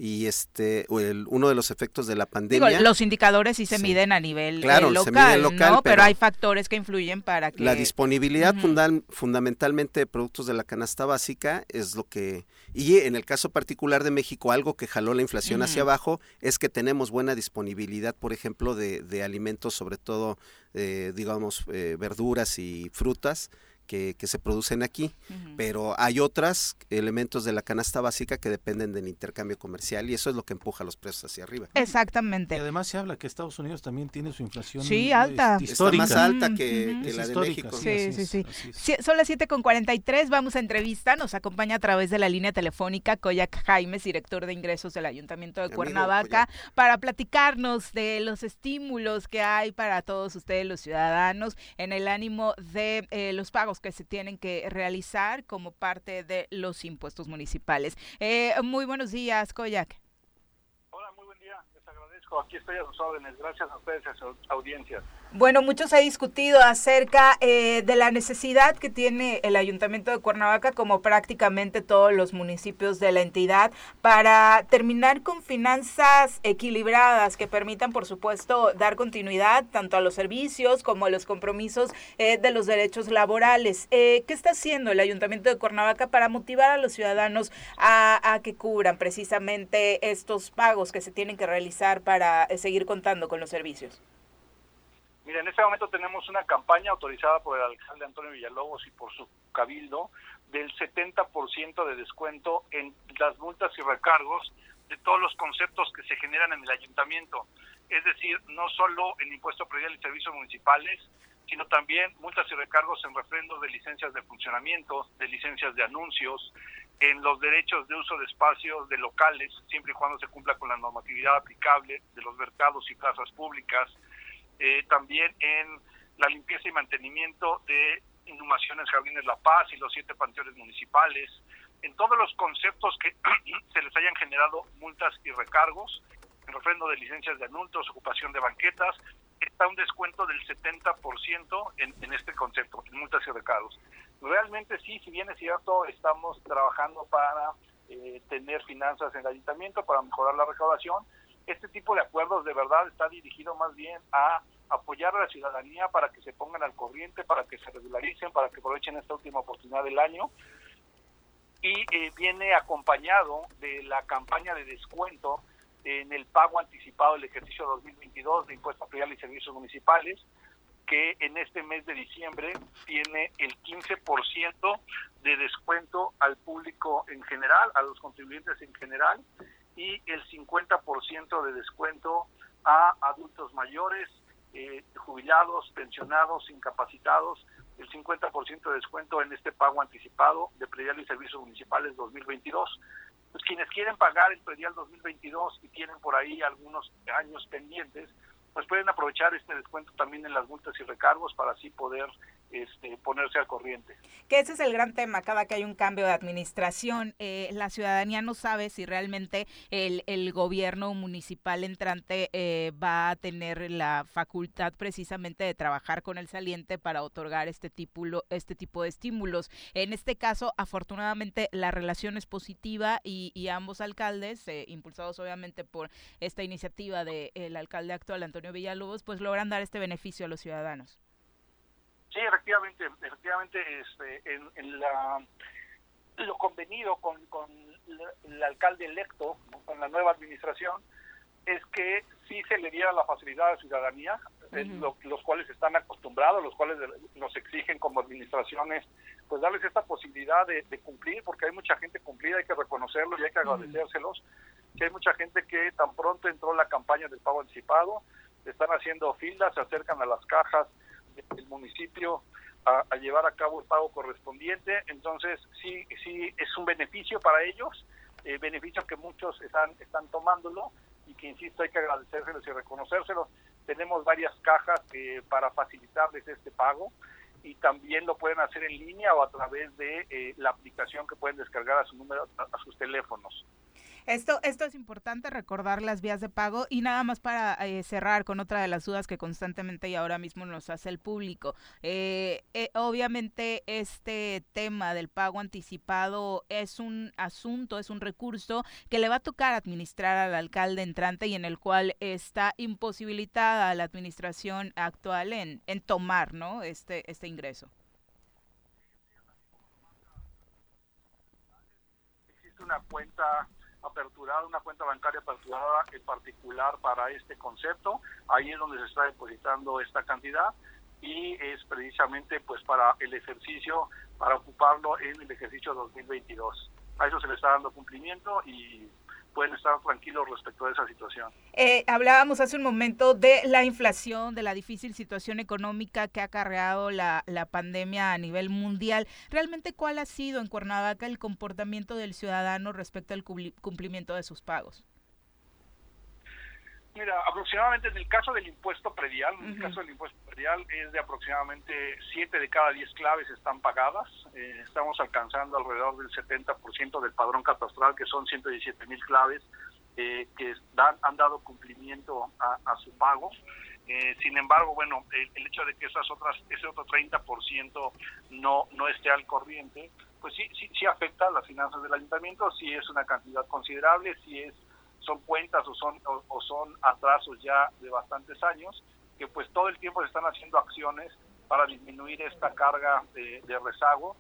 y este el- uno de los efectos de la Digo, pandemia los indicadores sí se Sí. miden a nivel Claro, eh, se local, ¿no? Pero, pero hay factores que influyen para que... La disponibilidad fundal- fundamentalmente de productos de la canasta básica es lo que, y en el caso particular de México, algo que jaló la inflación hacia Ujú. abajo es que tenemos buena disponibilidad, por ejemplo, de, de alimentos, sobre todo, eh, digamos, eh, verduras y frutas que, que se producen aquí, pero hay otros elementos de la canasta básica que dependen del intercambio comercial y eso es lo que empuja los precios hacia arriba. Y Exactamente. además se habla que Estados Unidos también tiene su inflación Sí, alta. este, Está histórica. más alta que, la de México. Sí, sí, sí. Sí, Son las 7 con 43, vamos a entrevista, nos acompaña a través de la línea telefónica Koyak Jaimes, director de ingresos del Ayuntamiento de Cuernavaca, para platicarnos de los estímulos que hay para todos ustedes los ciudadanos en el ánimo de eh, los pagos que se tienen que realizar como parte de los impuestos municipales. Eh, muy buenos días, Koyak. Hola, muy buen día. Aquí estoy a sus órdenes. Gracias a ustedes y a su audiencia. Bueno, mucho se ha discutido acerca eh, de la necesidad que tiene el Ayuntamiento de Cuernavaca, como prácticamente todos los municipios de la entidad, para terminar con finanzas equilibradas que permitan, por supuesto, dar continuidad tanto a los servicios como a los compromisos eh, de los derechos laborales. Eh, ¿Qué está haciendo el Ayuntamiento de Cuernavaca para motivar a los ciudadanos a, a que cubran precisamente estos pagos que se tienen que realizar para eh, seguir contando con los servicios? Mira, en este momento tenemos una campaña autorizada por el alcalde Antonio Villalobos y por su cabildo del 70% de descuento en las multas y recargos de todos los conceptos que se generan en el ayuntamiento. Es decir, no solo el impuesto predial y servicios municipales, sino también multas y recargos en refrendos de licencias de funcionamiento, de licencias de anuncios, en los derechos de uso de espacios de locales, siempre y cuando se cumpla con la normatividad aplicable de los mercados y plazas públicas, eh, también en la limpieza y mantenimiento de inhumaciones Jardines La Paz y los siete panteones municipales, en todos los conceptos que se les hayan generado multas y recargos, en refrendo de licencias de adultos, ocupación de banquetas, está un descuento del 70% en, en este concepto, en multas y recargos. Realmente sí, si bien es cierto, estamos trabajando para eh, tener finanzas en el ayuntamiento, para mejorar la recaudación. Este tipo de acuerdos de verdad está dirigido más bien a apoyar a la ciudadanía para que se pongan al corriente, para que se regularicen, para que aprovechen esta última oportunidad del año. Y eh, viene acompañado de la campaña de descuento en el pago anticipado del ejercicio 2022 de impuestos predial y servicios municipales, que en este mes de diciembre tiene el 15% de descuento al público en general, a los contribuyentes en general, y el 50% de descuento a adultos mayores, eh, jubilados, pensionados, incapacitados, el 50% de descuento en este pago anticipado de predial y servicios municipales 2022. Pues quienes quieren pagar el predial 2022 y tienen por ahí algunos años pendientes, pues pueden aprovechar este descuento también en las multas y recargos para así poder este, ponerse al corriente. Que ese es el gran tema, cada que hay un cambio de administración, eh, la ciudadanía no sabe si realmente el, el gobierno municipal entrante eh, va a tener la facultad precisamente de trabajar con el saliente para otorgar este tipo, este tipo de estímulos. En este caso, afortunadamente, la relación es positiva y, y ambos alcaldes, eh, impulsados obviamente por esta iniciativa del alcalde actual, Antonio Villalobos, pues logran dar este beneficio a los ciudadanos. Sí, efectivamente, efectivamente, este, en, la, lo convenido con, con el alcalde electo, con la nueva administración, es que sí se le diera la facilidad a la ciudadanía, los cuales están acostumbrados, los cuales nos exigen como administraciones, pues darles esta posibilidad de, cumplir, porque hay mucha gente cumplida, hay que reconocerlo y hay que agradecérselos, que hay mucha gente que tan pronto entró la campaña del pago anticipado, están haciendo filas, se acercan a las cajas el municipio a, llevar a cabo el pago correspondiente. Entonces, sí, sí es un beneficio para ellos, eh, beneficio que muchos están, están tomándolo y que, insisto, hay que agradecérselos y reconocérselos. Tenemos varias cajas eh, para facilitarles este pago y también lo pueden hacer en línea o a través de eh, la aplicación que pueden descargar a su número a sus teléfonos. Esto, esto es importante recordar las vías de pago y nada más para eh, cerrar con otra de las dudas que constantemente y ahora mismo nos hace el público. Eh, eh, obviamente este tema del pago anticipado es un asunto, es un recurso que le va a tocar administrar al alcalde entrante y en el cual está imposibilitada la administración actual en, tomar ¿no? este, este ingreso. Una cuenta aperturada, una cuenta bancaria aperturada en particular para este concepto. Ahí es donde se está depositando esta cantidad y es precisamente pues para el ejercicio, para ocuparlo en el ejercicio 2022. A eso se le está dando cumplimiento y pueden estar tranquilos respecto a esa situación. Eh, hablábamos hace un momento de la inflación, de la difícil situación económica que ha acarreado la, la pandemia a nivel mundial. ¿Realmente cuál ha sido en Cuernavaca el comportamiento del ciudadano respecto al cumplimiento de sus pagos? Mira, aproximadamente en el caso del impuesto predial, en el caso del impuesto predial es de aproximadamente 7 de cada 10 claves están pagadas. Eh, estamos alcanzando alrededor del 70% del padrón catastral, que son 117 mil claves, eh, que dan, han dado cumplimiento a, su pago. Eh, sin embargo, bueno, el, hecho de que esas otras, ese otro 30% no, no esté al corriente, pues sí, sí, sí afecta a las finanzas del ayuntamiento, sí es una cantidad considerable, sí es son cuentas o son, o, son atrasos ya de bastantes años, que pues todo el tiempo se están haciendo acciones para disminuir esta carga de, rezago,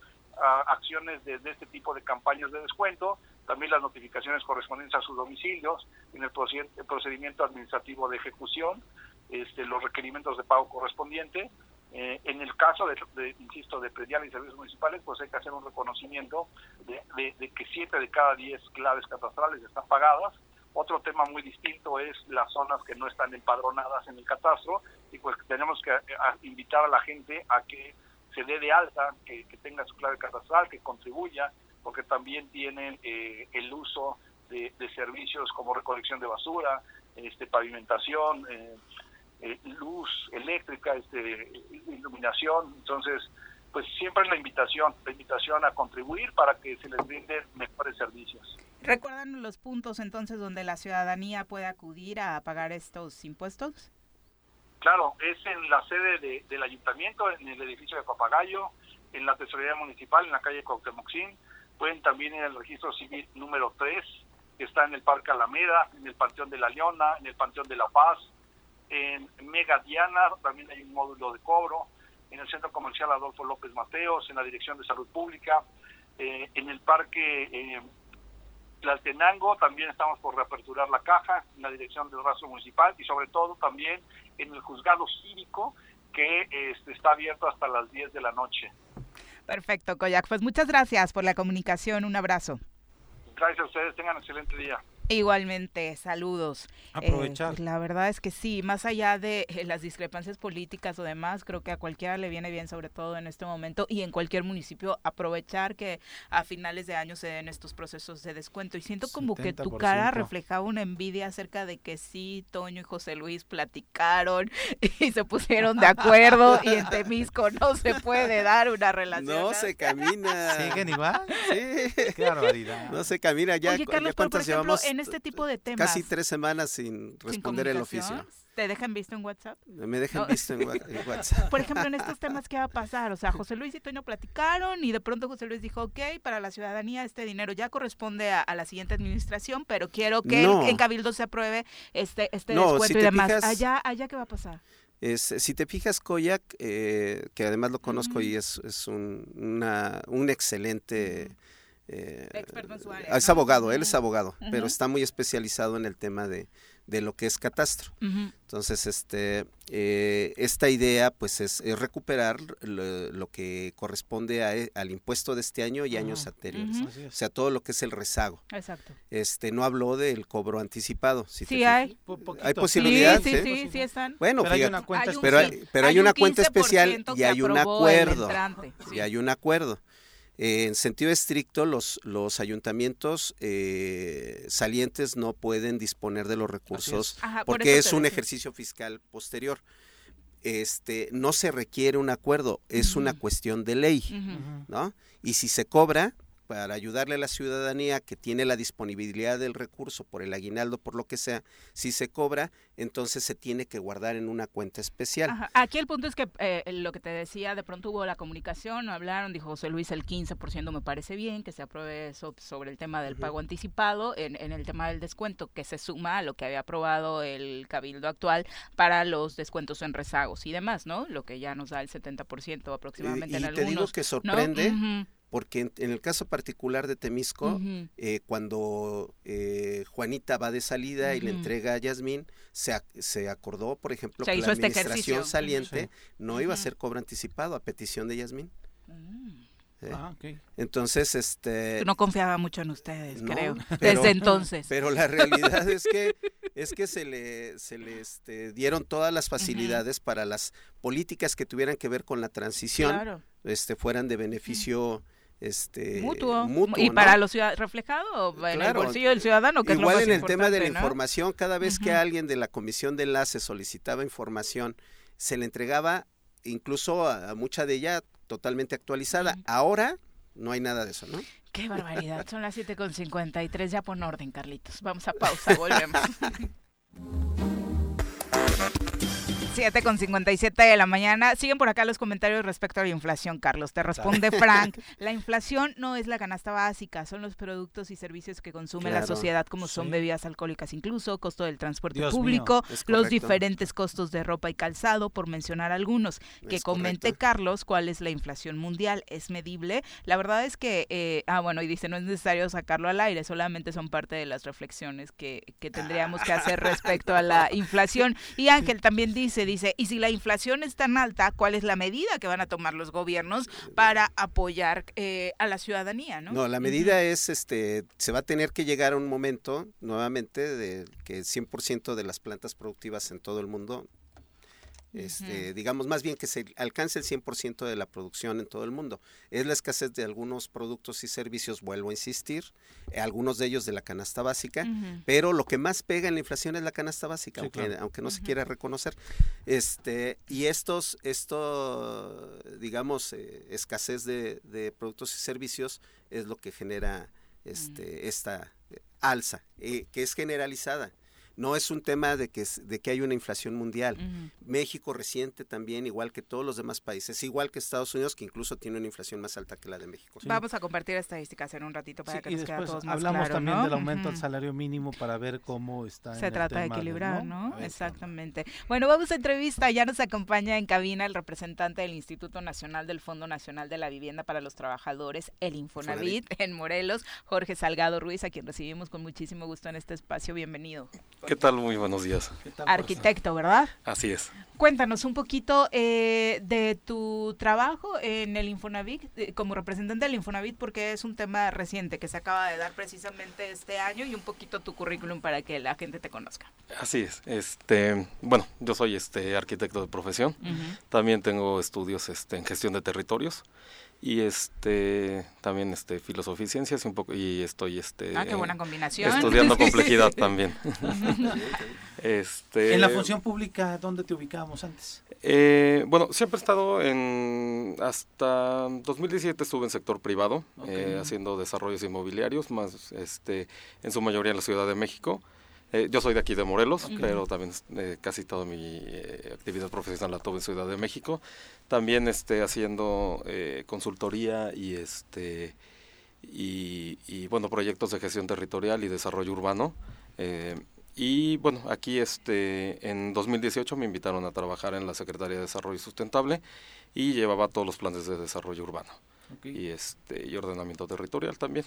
acciones de, este tipo de campañas de descuento, también las notificaciones correspondientes a sus domicilios, en el procedimiento administrativo de ejecución, este, los requerimientos de pago correspondiente. Eh, en el caso de, insisto, de predial y servicios municipales, pues hay que hacer un reconocimiento de, de que siete de cada diez claves catastrales están pagadas. Otro tema muy distinto es las zonas que no están empadronadas en el catastro y pues tenemos que invitar a la gente a que se dé de alta, que, tenga su clave catastral, que contribuya, porque también tienen eh, el uso de, servicios como recolección de basura, este, pavimentación, eh, eh, luz eléctrica, este, iluminación. Entonces, pues siempre es la invitación, la invitación a contribuir para que se les brinden mejores servicios. ¿Recuerdan los puntos entonces donde la ciudadanía puede acudir a pagar estos impuestos? Claro, es en la sede del ayuntamiento, en el edificio de Papagayo, en la tesorería municipal, en la calle Cuauhtémoc Pueden también ir al registro civil número 3, que está en el Parque Alameda, en el Panteón de la Leona, en el Panteón de la Paz, en Mega Diana, también hay un módulo de cobro, en el Centro Comercial Adolfo López Mateos, en la Dirección de Salud Pública, eh, en el Parque eh, Tlaltenango, también estamos por reaperturar la caja, en la Dirección del Rastro Municipal y sobre todo también en el juzgado cívico que este, está abierto hasta las 10 de la noche. Perfecto, Koyak. Pues muchas gracias por la comunicación. Un abrazo. Gracias a ustedes. Tengan un excelente día. Igualmente, saludos. Eh, Aprovechar. Pues, la verdad es que sí, más allá de eh, las discrepancias políticas o demás, creo que a cualquiera le viene bien, sobre todo en este momento y en cualquier municipio, aprovechar que a finales de año se den estos procesos de descuento. Y siento como que tu cara reflejaba una envidia acerca de que sí, Toño y José Luis platicaron y se pusieron de acuerdo y en Temisco no se puede dar una relación. No se camina. ¿Siguen igual? Sí. Qué barbaridad. No se camina ya. Oye, Carlos, por ejemplo, este tipo de temas. Casi tres semanas sin responder el oficio. ¿Te dejan visto en WhatsApp? Me dejan visto en, WhatsApp. Por ejemplo, en estos temas, ¿qué va a pasar? O sea, José Luis y Toño platicaron y de pronto José Luis dijo, ok, para la ciudadanía este dinero ya corresponde a, la siguiente administración, pero quiero que en Cabildo se apruebe este, este descuento y demás. allá, allá, ¿qué va a pasar? Es, si te fijas, Koyak, eh, que además lo conozco y es, es un, una, un excelente... Eh, es abogado, él es abogado, pero está muy especializado en el tema de, de lo que es catastro. Entonces, este, eh, esta idea pues es, recuperar lo, que corresponde a, e, al impuesto de este año y años anteriores. O sea, todo lo que es el rezago. Exacto. Este, no habló del cobro anticipado. Si sí hay. Hay posibilidad. Sí, sí, sí, están. Bueno, pero hay una cuenta, pero hay, una cuenta especial y hay un acuerdo. Y hay un acuerdo en sentido estricto, los, los ayuntamientos eh, salientes no pueden disponer de los recursos porque es un ejercicio fiscal posterior. Este, no se requiere un acuerdo, es una cuestión de ley, ¿no? Y si se cobra, para ayudarle a la ciudadanía que tiene la disponibilidad del recurso por el aguinaldo, por lo que sea, si se cobra, entonces se tiene que guardar en una cuenta especial. Aquí el punto es que eh, lo que te decía, de pronto hubo la comunicación, hablaron, dijo José Luis, el 15% me parece bien, que se apruebe eso sobre el tema del pago anticipado, en, en, el tema del descuento, que se suma a lo que había aprobado el cabildo actual para los descuentos en rezagos y demás, ¿no? Lo que ya nos da el 70% aproximadamente en algunos. te digo que sorprende porque en, el caso particular de Temisco, eh, cuando eh, Juanita va de salida y le entrega a Yasmín, se, se acordó, por ejemplo, que la este administración saliente no iba a ser cobro anticipado a petición de Yasmín. Mm. Ah, entonces, este... No confiaba mucho en ustedes, creo, desde entonces. Pero la realidad es que es que se le, se le este, dieron todas las facilidades para las políticas que tuvieran que ver con la transición, este, fueran de beneficio este mutuo, y para los ciudadanos reflejado en el bolsillo del ciudadano que igual es en el tema de la información cada vez que alguien de la comisión de enlace solicitaba información se le entregaba incluso a, mucha de ella totalmente actualizada. Ahora no hay nada de eso no qué barbaridad. Son las 7.53 ya pon orden Carlitos. Vamos a pausa volvemos 7 con 57 de la mañana. Siguen por acá los comentarios respecto a la inflación, Carlos. Te responde Frank. La inflación no es la canasta básica, son los productos y servicios que consume la sociedad, como son bebidas alcohólicas incluso, costo del transporte Dios público, mío, los diferentes costos de ropa y calzado, por mencionar algunos. Que comente correcto. Carlos cuál es la inflación mundial. ¿Es medible? La verdad es que, eh, ah, bueno, y dice, no es necesario sacarlo al aire, solamente son parte de las reflexiones que, que tendríamos que hacer respecto a la inflación. Y Ángel también dice, dice, y si la inflación es tan alta, ¿cuál es la medida que van a tomar los gobiernos para apoyar eh, a la ciudadanía? No, No, la medida es, este, se va a tener que llegar a un momento nuevamente de que 100% de las plantas productivas en todo el mundo, este, digamos más bien que se alcance el 100% de la producción en todo el mundo. Es la escasez de algunos productos y servicios, vuelvo a insistir, eh, algunos de ellos de la canasta básica, pero lo que más pega en la inflación es la canasta básica, Sí, aunque, claro. aunque no se quiera reconocer. Este, y estos, esto, digamos, eh, escasez de, de productos y servicios es lo que genera este, esta eh, alza, eh, que es generalizada. No es un tema de que, es- de que hay una inflación mundial. México reciente también, igual que todos los demás países, igual que Estados Unidos, que incluso tiene una inflación más alta que la de México. Vamos a compartir estadísticas en un ratito para Sí, que y nos quede a todos más hablamos claro, también ¿no? del aumento al salario mínimo para ver cómo está. en Se el trata de tema equilibrar, ¿no? Ver, Exactamente. Bueno, vamos a entrevista. Ya nos acompaña en cabina el representante del Instituto Nacional del Fondo Nacional de la Vivienda para los Trabajadores, el Infonavit, en Morelos, Jorge Salgado Ruiz, a quien recibimos con muchísimo gusto en este espacio. Bienvenido. ¿Qué tal? Muy buenos días. ¿qué tal, Arquitecto, ¿verdad? Así es. Cuéntanos un poquito eh, de tu trabajo en el Infonavit, eh, como representante del Infonavit, porque es un tema reciente que se acaba de dar precisamente este año y un poquito tu currículum para que la gente te conozca. Así es. Este, bueno, yo soy este arquitecto de profesión. También tengo estudios este, en gestión de territorios y este también este filosofía y ciencias y un poco y estoy este Ah, qué buena combinación. estudiando complejidad también. este En la función pública, ¿dónde te ubicábamos antes? Eh, bueno, siempre he estado en. Hasta 2017 estuve en sector privado, eh, haciendo desarrollos inmobiliarios, más este, en su mayoría en la Ciudad de México. Eh, yo soy de aquí de Morelos, pero también eh, casi toda mi eh, actividad profesional la tuve en Ciudad de México. También este, haciendo consultoría y este y, y, bueno proyectos de gestión territorial y desarrollo urbano. Y bueno, aquí este en 2018 me invitaron a trabajar en la Secretaría de Desarrollo Sustentable y llevaba todos los planes de desarrollo urbano Ok. y este y ordenamiento territorial también.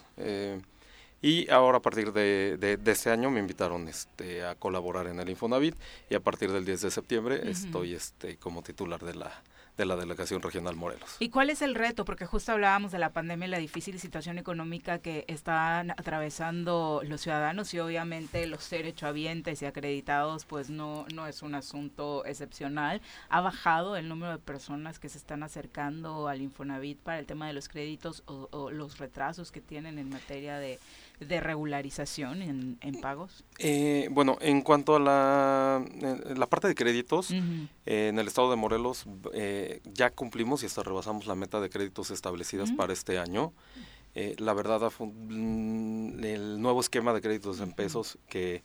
Y ahora a partir de, de, de este año me invitaron este, a colaborar en el Infonavit y a partir del 10 de septiembre estoy este, como titular de la, de la Delegación Regional Morelos. ¿Y cuál es el reto? Porque justo hablábamos de la pandemia y la difícil situación económica que están atravesando los ciudadanos y obviamente los derechohabientes y acreditados pues no, no es un asunto excepcional. ¿Ha bajado el número de personas que se están acercando al Infonavit para el tema de los créditos o, o los retrasos que tienen en materia de, de regularización en, en pagos? Eh, bueno, en cuanto a la, eh, la parte de créditos, eh, en el estado de Morelos eh, ya cumplimos y hasta rebasamos la meta de créditos establecidas para este año. Eh, la verdad, mm, el nuevo esquema de créditos en pesos que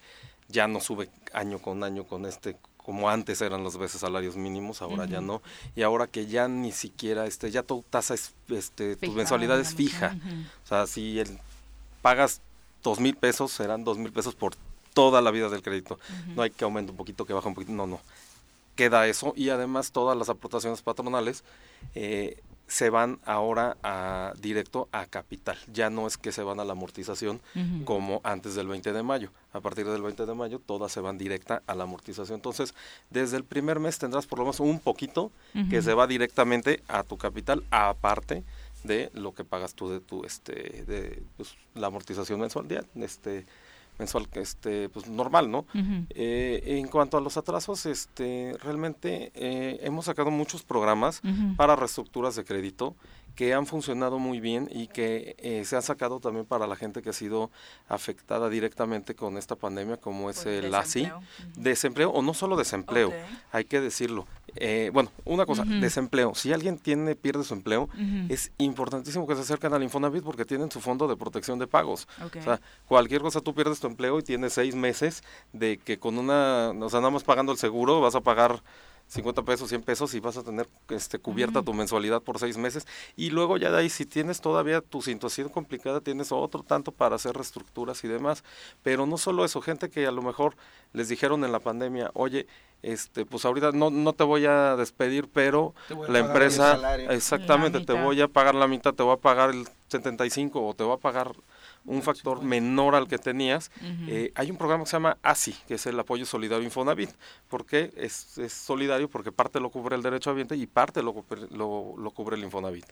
ya no sube año con año con este como antes eran los veces salarios mínimos, ahora ya no. Y ahora que ya ni siquiera, este, ya tu tasa es, este, tu mensualidad es fija. O sea, si el, pagas dos mil pesos, serán dos mil pesos por toda la vida del crédito. No hay que aumente un poquito, que baja un poquito, no, no. Queda eso y además todas las aportaciones patronales eh, se van ahora a, directo a capital. Ya no es que se van a la amortización como antes del 20 de mayo. A partir del 20 de mayo todas se van directa a la amortización. Entonces, desde el primer mes tendrás por lo menos un poquito que se va directamente a tu capital, aparte de lo que pagas tú de tu este de pues, la amortización mensual ya, este mensual este pues normal no. Eh, en cuanto a los atrasos este realmente eh, hemos sacado muchos programas para reestructuras de crédito que han funcionado muy bien y que eh, se han sacado también para la gente que ha sido afectada directamente con esta pandemia, como es el ASI, desempleo. Desempleo o no solo desempleo, hay que decirlo. Eh, bueno, una cosa, desempleo. Si alguien tiene pierde su empleo, es importantísimo que se acerquen al Infonavit porque tienen su fondo de protección de pagos. O sea, cualquier cosa tú pierdes tu empleo y tienes seis meses de que con una, o sea, nada más pagando el seguro vas a pagar 50 pesos, 100 pesos y vas a tener este, cubierta tu mensualidad por seis meses. Y luego ya de ahí, si tienes todavía tu situación complicada, tienes otro tanto para hacer reestructuras y demás. Pero no solo eso, gente que a lo mejor les dijeron en la pandemia, oye, este, pues ahorita no, no te voy a despedir, pero la empresa, exactamente, te voy a pagar la mitad, te voy a pagar el 75 o te voy a pagar un factor menor al que tenías. Eh, hay un programa que se llama ASI, que es el apoyo solidario Infonavit. ¿Por qué? Es, es solidario porque parte lo cubre el derecho a ambiente y parte lo, lo, lo cubre el Infonavit.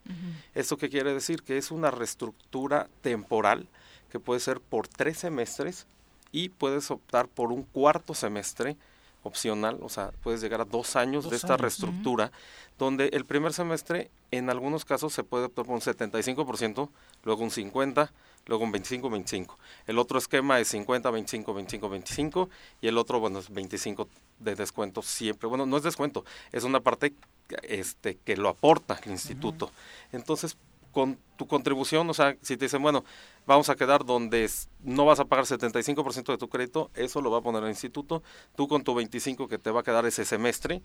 ¿Esto qué quiere decir? Que es una reestructura temporal que puede ser por tres semestres y puedes optar por un cuarto semestre opcional, o sea, puedes llegar a dos años de esta reestructura, donde el primer semestre en algunos casos se puede optar por un 75%, luego un 50%, luego un 25, 25. El otro esquema es 50, 25, 25, 25 y el otro, bueno, es 25 de descuento siempre. Bueno, no es descuento, es una parte este, que lo aporta el instituto. Entonces, con tu contribución, o sea, si te dicen, bueno, vamos a quedar donde no vas a pagar 75% de tu crédito, eso lo va a poner el instituto, tú con tu 25 que te va a quedar ese semestre,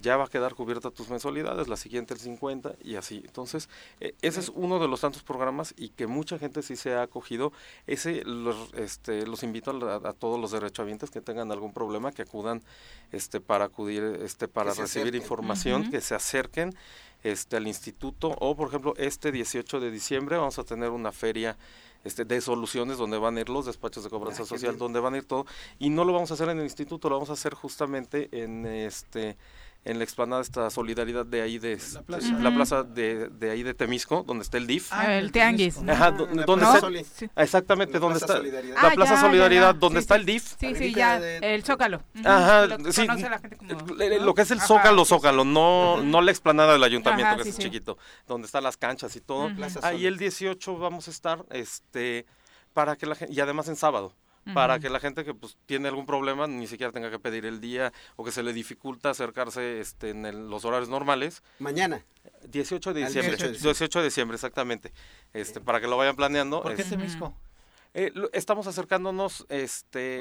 ya va a quedar cubierta tus mensualidades, la siguiente el 50 y así. Entonces, e, ese es uno de los tantos programas y que mucha gente sí se ha acogido. Ese los, este, los invito a, todos los derechohabientes que tengan algún problema, que acudan este, para acudir, este, para recibir información, que se acerquen este, al instituto o, por ejemplo, este 18 de diciembre vamos a tener una feria este, de soluciones donde van a ir los despachos de cobranza ah, social, donde van a ir todo, y no lo vamos a hacer en el instituto, lo vamos a hacer justamente en este en la explanada esta solidaridad de ahí de la plaza, la plaza de, de, ahí de Temisco donde está el DIF ah, el tianguis. Ajá, donde está, exactamente donde está la plaza solidaridad donde está el DIF sí sí ya. el zócalo. Ajá, lo sí. lo que es el zócalo zócalo no no la explanada del ayuntamiento que es chiquito donde están las canchas y todo. Ahí el 18 vamos a estar este para que la gente y además en sábado para que la gente que pues tiene algún problema ni siquiera tenga que pedir el día o que se le dificulta acercarse este, en los horarios normales. Mañana. 18 de diciembre. 18 de diciembre, exactamente. Este, para que lo vayan planeando. ¿Por qué este, Temisco? Eh, estamos acercándonos, este...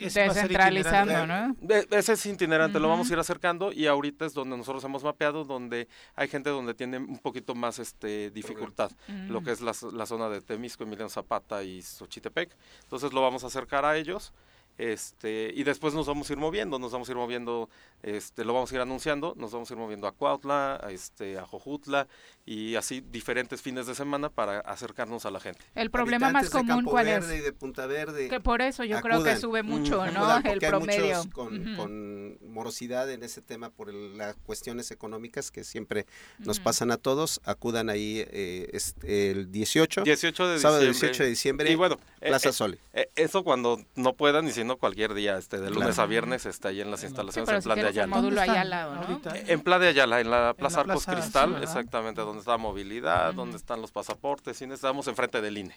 descentralizando, ¿no? ese es itinerante, lo vamos a ir acercando y ahorita es donde nosotros hemos mapeado, donde hay gente donde tiene un poquito más este dificultad, lo que es la, la, zona de Temisco, Emiliano Zapata y Xochitepec. Entonces lo vamos a acercar a ellos este, y después nos vamos a ir moviendo, nos vamos a ir moviendo, este, lo vamos a ir anunciando, nos vamos a ir moviendo a Cuautla, a, este, a Jojutla y así diferentes fines de semana para acercarnos a la gente. El problema más común, ¿cuál es? Y de Punta Verde. Que por eso yo creo que sube mucho, ¿no? el promedio. Hay con, con, morosidad en ese tema por las cuestiones económicas que siempre nos pasan a todos. Acudan ahí eh, este, el 18. 18 de sábado 18 de diciembre. Y bueno, Plaza eh, Sole. Eh, eso cuando no puedan y si no cualquier día, este, de lunes a viernes está ahí en las instalaciones en Plan de Ayala. En Plan de Ayala, en la Plaza Arcos Cristal, exactamente, donde está movilidad, donde están los pasaportes, y estamos enfrente del INE.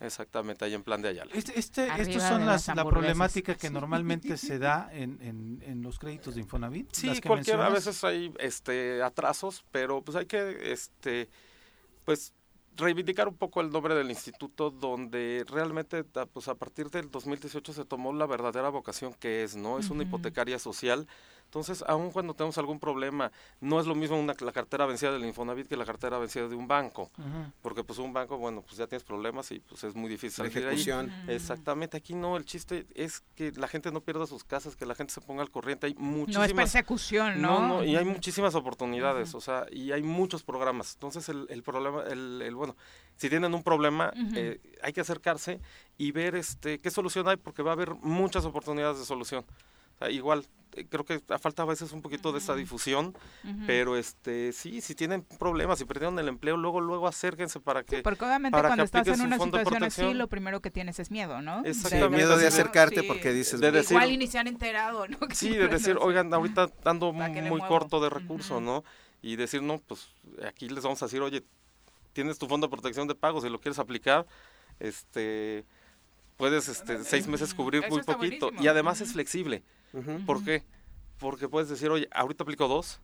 Exactamente, ahí en plan de Ayala. Este, este estos son las, la problemática que normalmente se da en, en, los créditos de Infonavit. Sí, cualquier, a veces hay este atrasos, pero pues hay que este pues reivindicar un poco el nombre del instituto donde realmente pues a partir del 2018 se tomó la verdadera vocación que es, ¿no? Es una hipotecaria social entonces, aun cuando tenemos algún problema, no es lo mismo una, la cartera vencida del Infonavit que la cartera vencida de un banco, porque pues un banco, bueno, pues ya tienes problemas y pues es muy difícil salir ejecución. Exactamente, aquí no, el chiste es que la gente no pierda sus casas, que la gente se ponga al corriente, hay muchísimas... No es persecución, ¿no? No, y hay muchísimas oportunidades, o sea, y hay muchos programas. Entonces, el, el problema, el, el, bueno, si tienen un problema, eh, hay que acercarse y ver este qué solución hay, porque va a haber muchas oportunidades de solución. Igual, eh, creo que falta a veces un poquito de esta difusión, pero este sí, si tienen problemas, si perdieron el empleo, luego luego acérquense para que Porque obviamente cuando estás en una situación así, lo primero que tienes es miedo, ¿no? Exacto. miedo de acercarte porque dices, de decir, igual iniciar enterado, ¿no? Sí, de decir, oigan, ahorita ando muy corto de recursos, ¿no? Y decir, no, pues aquí les vamos a decir, oye, tienes tu fondo de protección de pagos, si lo quieres aplicar, este puedes este, seis meses cubrir muy poquito y además es flexible. ¿Por qué? Porque puedes decir, oye, ahorita aplico dos,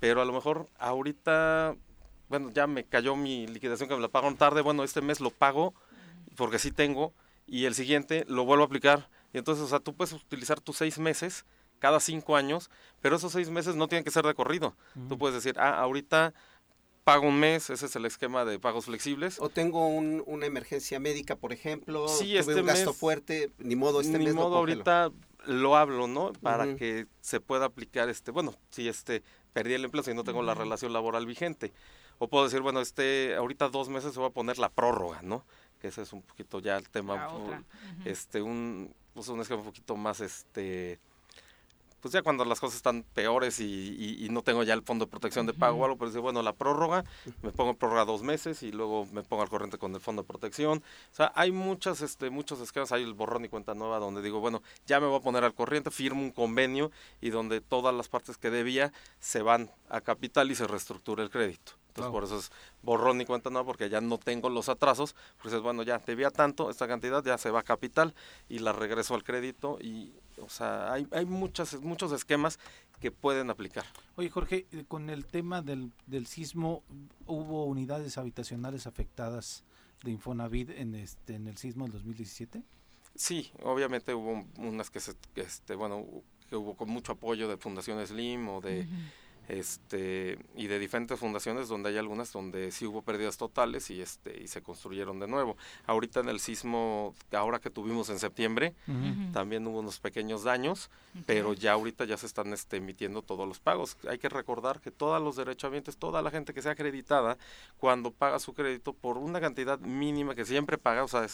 pero a lo mejor ahorita, bueno, ya me cayó mi liquidación que me la pagaron tarde, bueno, este mes lo pago porque sí tengo y el siguiente lo vuelvo a aplicar. Y entonces, o sea, tú puedes utilizar tus seis meses cada cinco años, pero esos seis meses no tienen que ser de corrido. Tú puedes decir, ah, ahorita pago un mes, ese es el esquema de pagos flexibles. O tengo una emergencia médica, por ejemplo, sí, tuve este un gasto fuerte, ni modo, este ni mes modo lo ahorita lo hablo, ¿no? Para que se pueda aplicar este, bueno, si este perdí el empleo, si no tengo la relación laboral vigente. O puedo decir, bueno, este, ahorita dos meses se va a poner la prórroga, ¿no? Que ese es un poquito ya el tema, este, un, pues un esquema un poquito más, este, pues ya cuando las cosas están peores y, no tengo ya el fondo de protección de pago o algo, pues dice, bueno, la prórroga, me pongo prórroga dos meses y luego me pongo al corriente con el fondo de protección. O sea, hay muchas, este, muchos esquemas, hay el borrón y cuenta nueva donde digo, bueno, ya me voy a poner al corriente, firmo un convenio y donde todas las partes que debía se van a capital y se reestructura el crédito. Entonces, por eso es borrón y cuenta nueva, porque ya no tengo los atrasos. Pues es bueno, ya debía tanto, esta cantidad ya se va a capital y la regreso al crédito y o sea, hay, hay muchas, muchos esquemas que pueden aplicar. Oye, Jorge, eh, con el tema del, del sismo, ¿hubo unidades habitacionales afectadas de Infonavit en, este, en el sismo del 2017? Sí, obviamente hubo unas que, se, este, bueno, que hubo con mucho apoyo de Fundación Slim o de este y de diferentes fundaciones donde hay algunas donde sí hubo pérdidas totales y este y se construyeron de nuevo. Ahorita en el sismo ahora que tuvimos en septiembre también hubo unos pequeños daños pero ya ahorita ya se están este, emitiendo todos los pagos. Hay que recordar que todos los derechohabientes toda la gente que sea acreditada cuando paga su crédito por una cantidad mínima que siempre paga o sea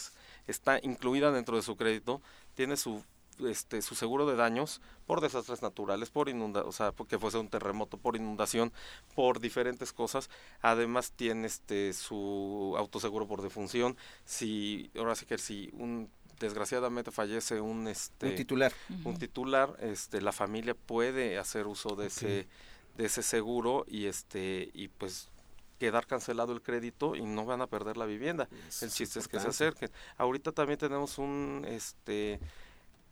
está incluida dentro de su crédito tiene su este, su seguro de daños por desastres naturales, por inundación, o sea, porque fuese un terremoto, por inundación, por diferentes cosas. Además tiene este su autoseguro por defunción. Si ahora sí que si un desgraciadamente fallece un este un titular, un titular, este la familia puede hacer uso de ese de ese seguro y este y pues quedar cancelado el crédito y no van a perder la vivienda. el chiste es que se acerquen. Ahorita también tenemos un este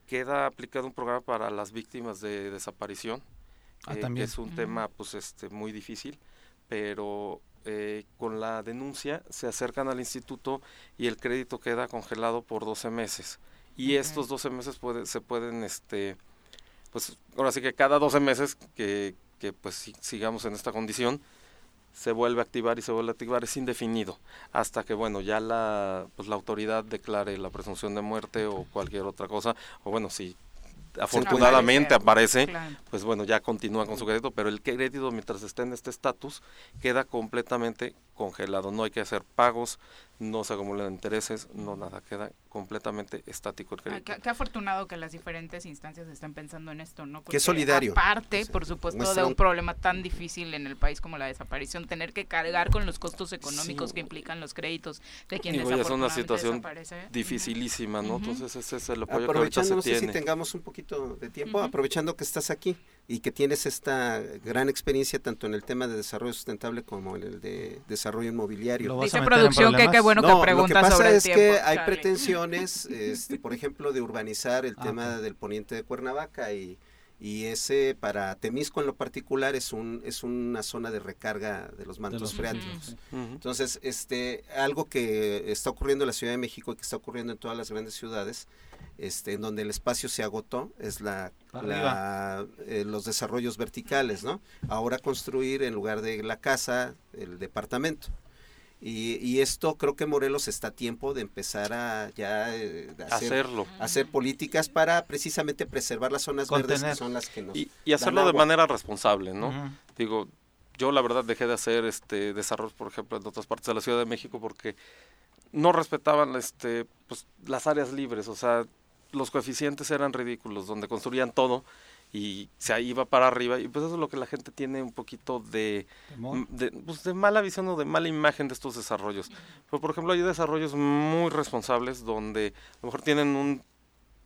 queda aplicado un programa para las víctimas de desaparición, ah, eh, que es un tema pues este muy difícil, pero eh, con la denuncia se acercan al instituto y el crédito queda congelado por 12 meses. Y estos 12 meses puede, se pueden, este, pues ahora sí que cada 12 meses que, que pues sigamos en esta condición, se vuelve a activar y se vuelve a activar, es indefinido, hasta que, bueno, ya la, pues, la autoridad declare la presunción de muerte o cualquier otra cosa, o bueno, si afortunadamente aparece, pues bueno, ya continúa con su crédito, pero el crédito mientras esté en este estatus queda completamente congelado, no hay que hacer pagos, no se acumulan intereses, no nada, queda completamente estático el crédito. qué, afortunado que las diferentes instancias estén pensando en esto, ¿no? Porque qué solidario. Aparte, por supuesto, de un problema tan difícil en el país como la desaparición, tener que cargar con los costos económicos que implican los créditos de quienes Digo, es una situación dificilísima, ¿no? Entonces ese es el apoyo Aprovechando, que no sé si tengamos un poquito de tiempo, aprovechando que estás aquí y que tienes esta gran experiencia tanto en el tema de desarrollo sustentable como en el de desarrollo inmobiliario. Dice producción que qué bueno que preguntas Lo que pasa es que hay pretensiones, este, por ejemplo, de urbanizar el ah, tema del poniente de Cuernavaca y, y ese para Temisco en lo particular es un es una zona de recarga de los mantos freáticos. Entonces, este algo que está ocurriendo en la Ciudad de México y que está ocurriendo en todas las grandes ciudades este, en donde el espacio se agotó, es la, eh, los desarrollos verticales, ¿no? Ahora construir en lugar de la casa, el departamento. Y, esto creo que Morelos está a tiempo de empezar a ya eh, hacer, hacerlo. hacer políticas para precisamente preservar las zonas verdes que son las que nos y, y hacerlo de manera responsable, ¿no? Digo, yo la verdad dejé de hacer este desarrollos, por ejemplo, en otras partes de la Ciudad de México porque no respetaban este pues las áreas libres, o sea, los coeficientes eran ridículos, donde construían todo y se iba para arriba y pues eso es lo que la gente tiene un poquito de, de, pues de mala visión o de mala imagen de estos desarrollos. Pero por ejemplo hay desarrollos muy responsables donde a lo mejor tienen un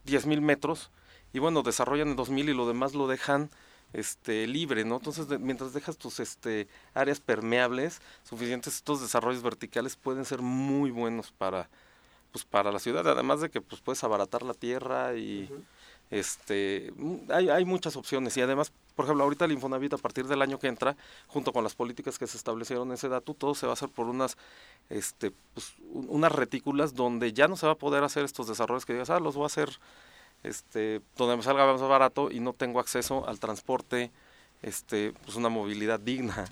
10.000 metros y bueno, desarrollan en 2.000 y lo demás lo dejan este libre, ¿no? Entonces, mientras dejas tus este áreas permeables suficientes, estos desarrollos verticales pueden ser muy buenos para pues para la ciudad, además de que pues puedes abaratar la tierra y este hay, hay muchas opciones. Y además, por ejemplo, ahorita el Infonavit a partir del año que entra, junto con las políticas que se establecieron en ese dato, todo se va a hacer por unas este pues, unas retículas donde ya no se va a poder hacer estos desarrollos que digas, ah, los voy a hacer este, donde me salga más barato y no tengo acceso al transporte, este, pues una movilidad digna,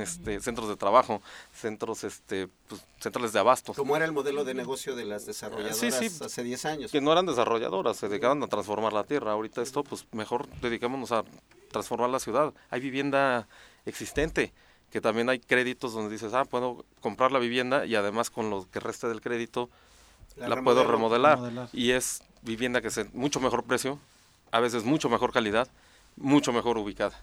este, centros de trabajo, centros, este, pues, centrales de abasto. Como era el modelo de negocio de las desarrolladoras Sí, sí. hace 10 años. Que no eran desarrolladoras, se dedicaban a transformar la tierra. Ahorita esto, pues mejor dedicémonos a transformar la ciudad. Hay vivienda existente, que también hay créditos donde dices, ah, puedo comprar la vivienda y además con lo que reste del crédito La la, puedo remodelar. Remodelar. Y es vivienda que es mucho mejor precio, a veces mucho mejor calidad, mucho mejor ubicada.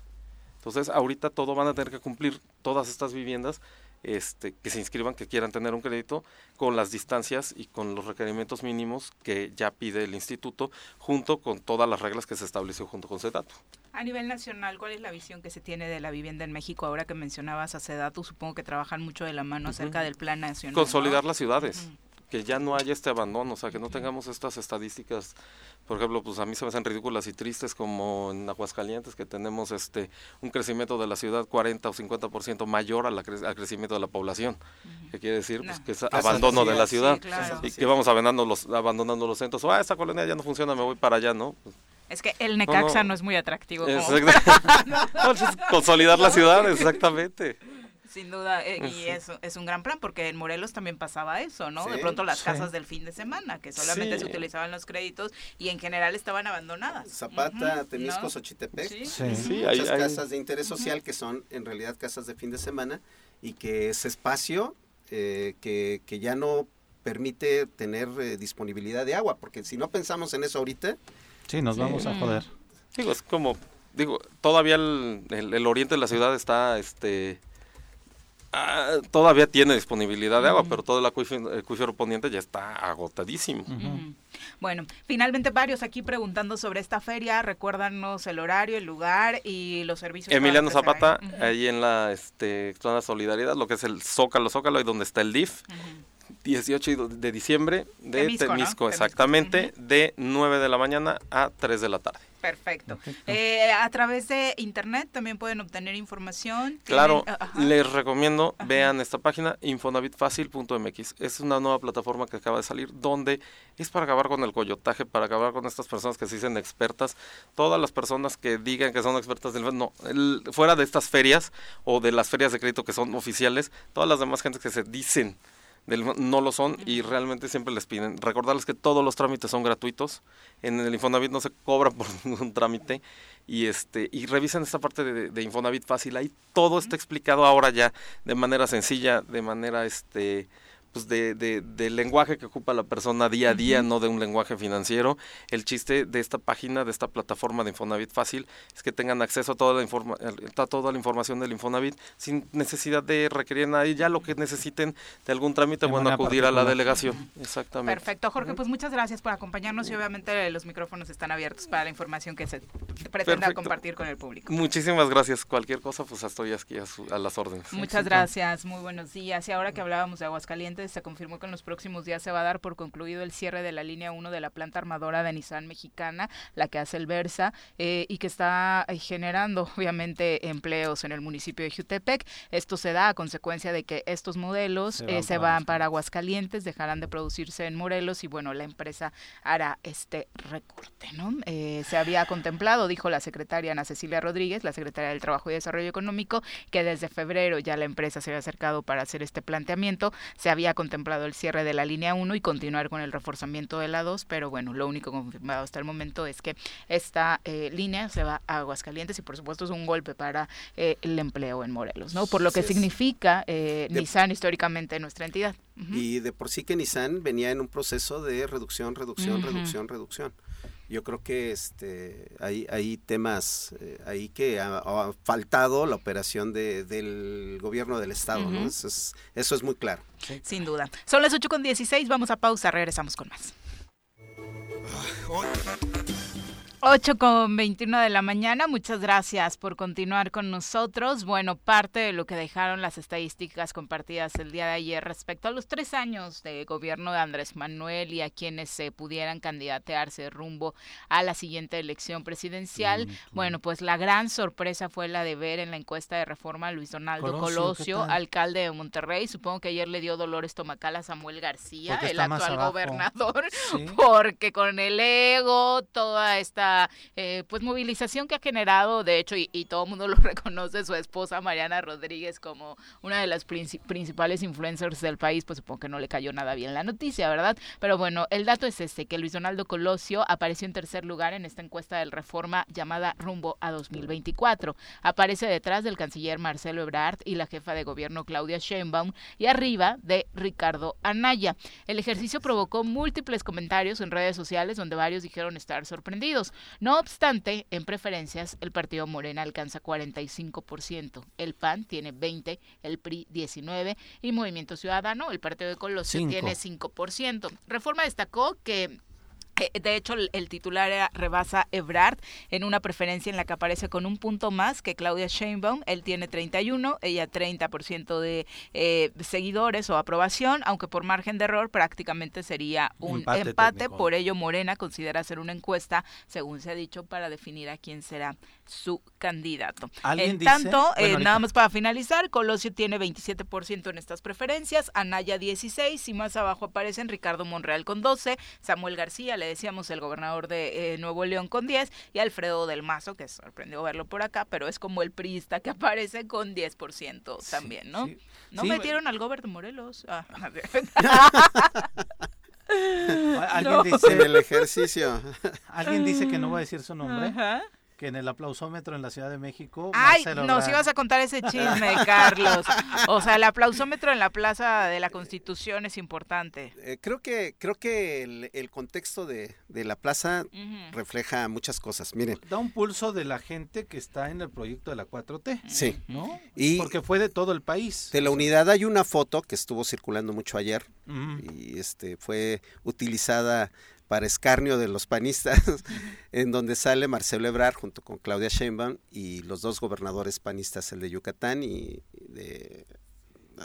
Entonces, ahorita todo van a tener que cumplir todas estas viviendas este, que se inscriban, que quieran tener un crédito, con las distancias y con los requerimientos mínimos que ya pide el instituto, junto con todas las reglas que se estableció junto con SEDATO. A nivel nacional, ¿cuál es la visión que se tiene de la vivienda en México? Ahora que mencionabas a Sedatu, supongo que trabajan mucho de la mano acerca del plan nacional. ¿no? Consolidar las ciudades, que ya no haya este abandono, o sea, que no tengamos estas estadísticas, por ejemplo, pues a mí se me hacen ridículas y tristes como en Aguascalientes, que tenemos este un crecimiento de la ciudad 40 o 50% mayor a la cre- al crecimiento de la población, que quiere decir pues, No. que es abandono de la ciudad sí, claro. y que vamos abandonando los, abandonando los centros, ah, esta colonia ya no funciona, me voy para allá, ¿no? Pues, Es que el Necaxa no, no. es muy atractivo. como- exacto. No, es consolidar la ciudad, exactamente. Sin duda, eh, y Sí. es, es un gran plan, porque en Morelos también pasaba eso, ¿no? de pronto las sí. casas del fin de semana, que solamente se utilizaban los créditos y en general estaban abandonadas. Zapata, Ujú, Temisco, ¿no? Xochitepec. Sí. Sí. Sí, muchas hay- hay- casas de interés social que son en realidad casas de fin de semana y que ese espacio eh, que, que ya no permite tener eh, disponibilidad de agua, porque si no pensamos en eso ahorita, Sí, nos vamos a joder. Digo, es como, digo, todavía el, el- el oriente de la ciudad está, este, ah, todavía tiene disponibilidad de agua, pero todo el acuífero, poniente ya está agotadísimo. Bueno, finalmente varios aquí preguntando sobre esta feria, recuérdanos el horario, el lugar y los servicios. Emiliano Zapata, ahí en la este, zona Solidaridad, lo que es el Zócalo, Zócalo, ahí donde está el DIF, ujú. 18 de diciembre de Temisco, Temisco, ¿no? Temisco, exactamente, de 9 de la mañana a 3 de la tarde. Perfecto. Eh, a través de internet también pueden obtener información. Claro, ajá. les recomiendo, Ajá. vean esta página, infonavitfacil.mx. Es una nueva plataforma que acaba de salir donde es para acabar con el coyotaje, para acabar con estas personas que se dicen expertas. Todas las personas que digan que son expertas del no, el- fuera de estas ferias o de las ferias de crédito que son oficiales, todas las demás gentes que se dicen del no lo son y realmente siempre les piden. Recordarles que todos los trámites son gratuitos. En el Infonavit no se cobra por ningún trámite. Y este y revisen esta parte de, de Infonavit fácil. Ahí todo está explicado ahora ya de manera sencilla, de manera este pues de, de, del lenguaje que ocupa la persona día a día, no de un lenguaje financiero. El chiste de esta página, de esta plataforma de Infonavit Fácil, es que tengan acceso a toda la, informa a toda la información del Infonavit sin necesidad de requerir a nadie. Ya lo que necesiten de algún trámite, De bueno, acudir a la delegación. Exactamente. Perfecto, Jorge, pues muchas gracias por acompañarnos y obviamente los micrófonos están abiertos para la información que se pretenda Perfecto. compartir con el público. Muchísimas gracias. Cualquier cosa, pues estoy aquí a, su- a las órdenes. Muchas gracias, muy buenos días. Y ahora que hablábamos de Aguascalientes, se confirmó que en los próximos días se va a dar por concluido el cierre de la línea 1 de la planta armadora de Nissan mexicana, la que hace el Versa, eh, y que está eh, generando obviamente empleos en el municipio de Jutepec. Esto se da a consecuencia de que estos modelos Se eh, van se para van para Aguascalientes, dejarán de producirse en Morelos y bueno, la empresa hará este recorte, ¿no? Eh, se había contemplado, dijo la secretaria Ana Cecilia Rodríguez, la secretaria del Trabajo y Desarrollo Económico, que desde febrero ya la empresa se había acercado para hacer este planteamiento. Se había contemplado el cierre de la línea 1 y continuar con el reforzamiento de la 2, pero bueno, lo único confirmado hasta el momento es que esta eh, línea se va a Aguascalientes y por supuesto es un golpe para eh, el empleo en Morelos, ¿no? Por lo que significa eh, De- Nissan históricamente en nuestra entidad. Y de por sí que Nissan venía en un proceso de reducción, reducción, reducción, reducción. Yo creo que este hay, hay temas eh, ahí que ha, ha faltado la operación de, del gobierno del estado, ¿no? Eso es, eso es muy claro. Sin duda. Son las 8 con 16, vamos a pausa, regresamos con más. 8 con 21 de la mañana, muchas gracias por continuar con nosotros. Bueno, parte de lo que dejaron las estadísticas compartidas el día de ayer respecto a los tres años de gobierno de Andrés Manuel y a quienes se pudieran candidatearse rumbo a la siguiente elección presidencial. Bueno, pues la gran sorpresa fue la de ver en la encuesta de reforma a Luis Donaldo Colosio, alcalde de Monterrey. Supongo que ayer le dio dolor estomacal a Samuel García, el actual gobernador, porque con el ego, toda esta eh, pues movilización que ha generado, de hecho, y, todo el mundo lo reconoce, su esposa Mariana Rodríguez como una de las principales influencers del país, pues supongo que no le cayó nada bien la noticia, ¿verdad? Pero bueno, el dato es este, que Luis Donaldo Colosio apareció en tercer lugar en esta encuesta del Reforma llamada Rumbo a 2024. Aparece detrás del canciller Marcelo Ebrard y la jefa de gobierno Claudia Sheinbaum y arriba de Ricardo Anaya. El ejercicio provocó múltiples comentarios en redes sociales donde varios dijeron estar sorprendidos. No obstante, en preferencias, el partido Morena alcanza 45%, el PAN tiene 20%, el PRI 19% y Movimiento Ciudadano, el partido de Colosio, tiene 5%. Reforma destacó que de hecho, el, titular era Rebasa Ebrard en una preferencia en la que aparece con un punto más que Claudia Sheinbaum. Él tiene 31, ella 30% de eh, seguidores o aprobación, aunque por margen de error prácticamente sería un, empate. Por ello, Morena considera hacer una encuesta, según se ha dicho, para definir a quién será su candidato. En tanto, eh, nada más para finalizar, Colosio tiene 27% en estas preferencias, Anaya 16 y más abajo aparecen Ricardo Monreal con 12, Samuel García le decíamos el gobernador de eh, Nuevo León con 10 y Alfredo del Mazo, que sorprendió verlo por acá, pero es como el priista que aparece con 10% también, ¿no? no metieron al gobernador de Morelos. Ah, ¿Alguien dice el ejercicio. Alguien dice que no va a decir su nombre. Ajá en el aplausómetro en la Ciudad de México. Ay, nos ibas a contar ese chisme, Carlos. O sea, el aplausómetro en la Plaza de la Constitución es importante. Eh, creo que creo que el, contexto de, la plaza refleja muchas cosas. Miren. Da un pulso de la gente que está en el proyecto de la 4T. Sí. ¿No? Y Porque fue de todo el país. De la unidad hay una foto que estuvo circulando mucho ayer y este fue utilizada para escarnio de los panistas, en donde sale Marcelo Ebrard junto con Claudia Sheinbaum y los dos gobernadores panistas, el de Yucatán y de...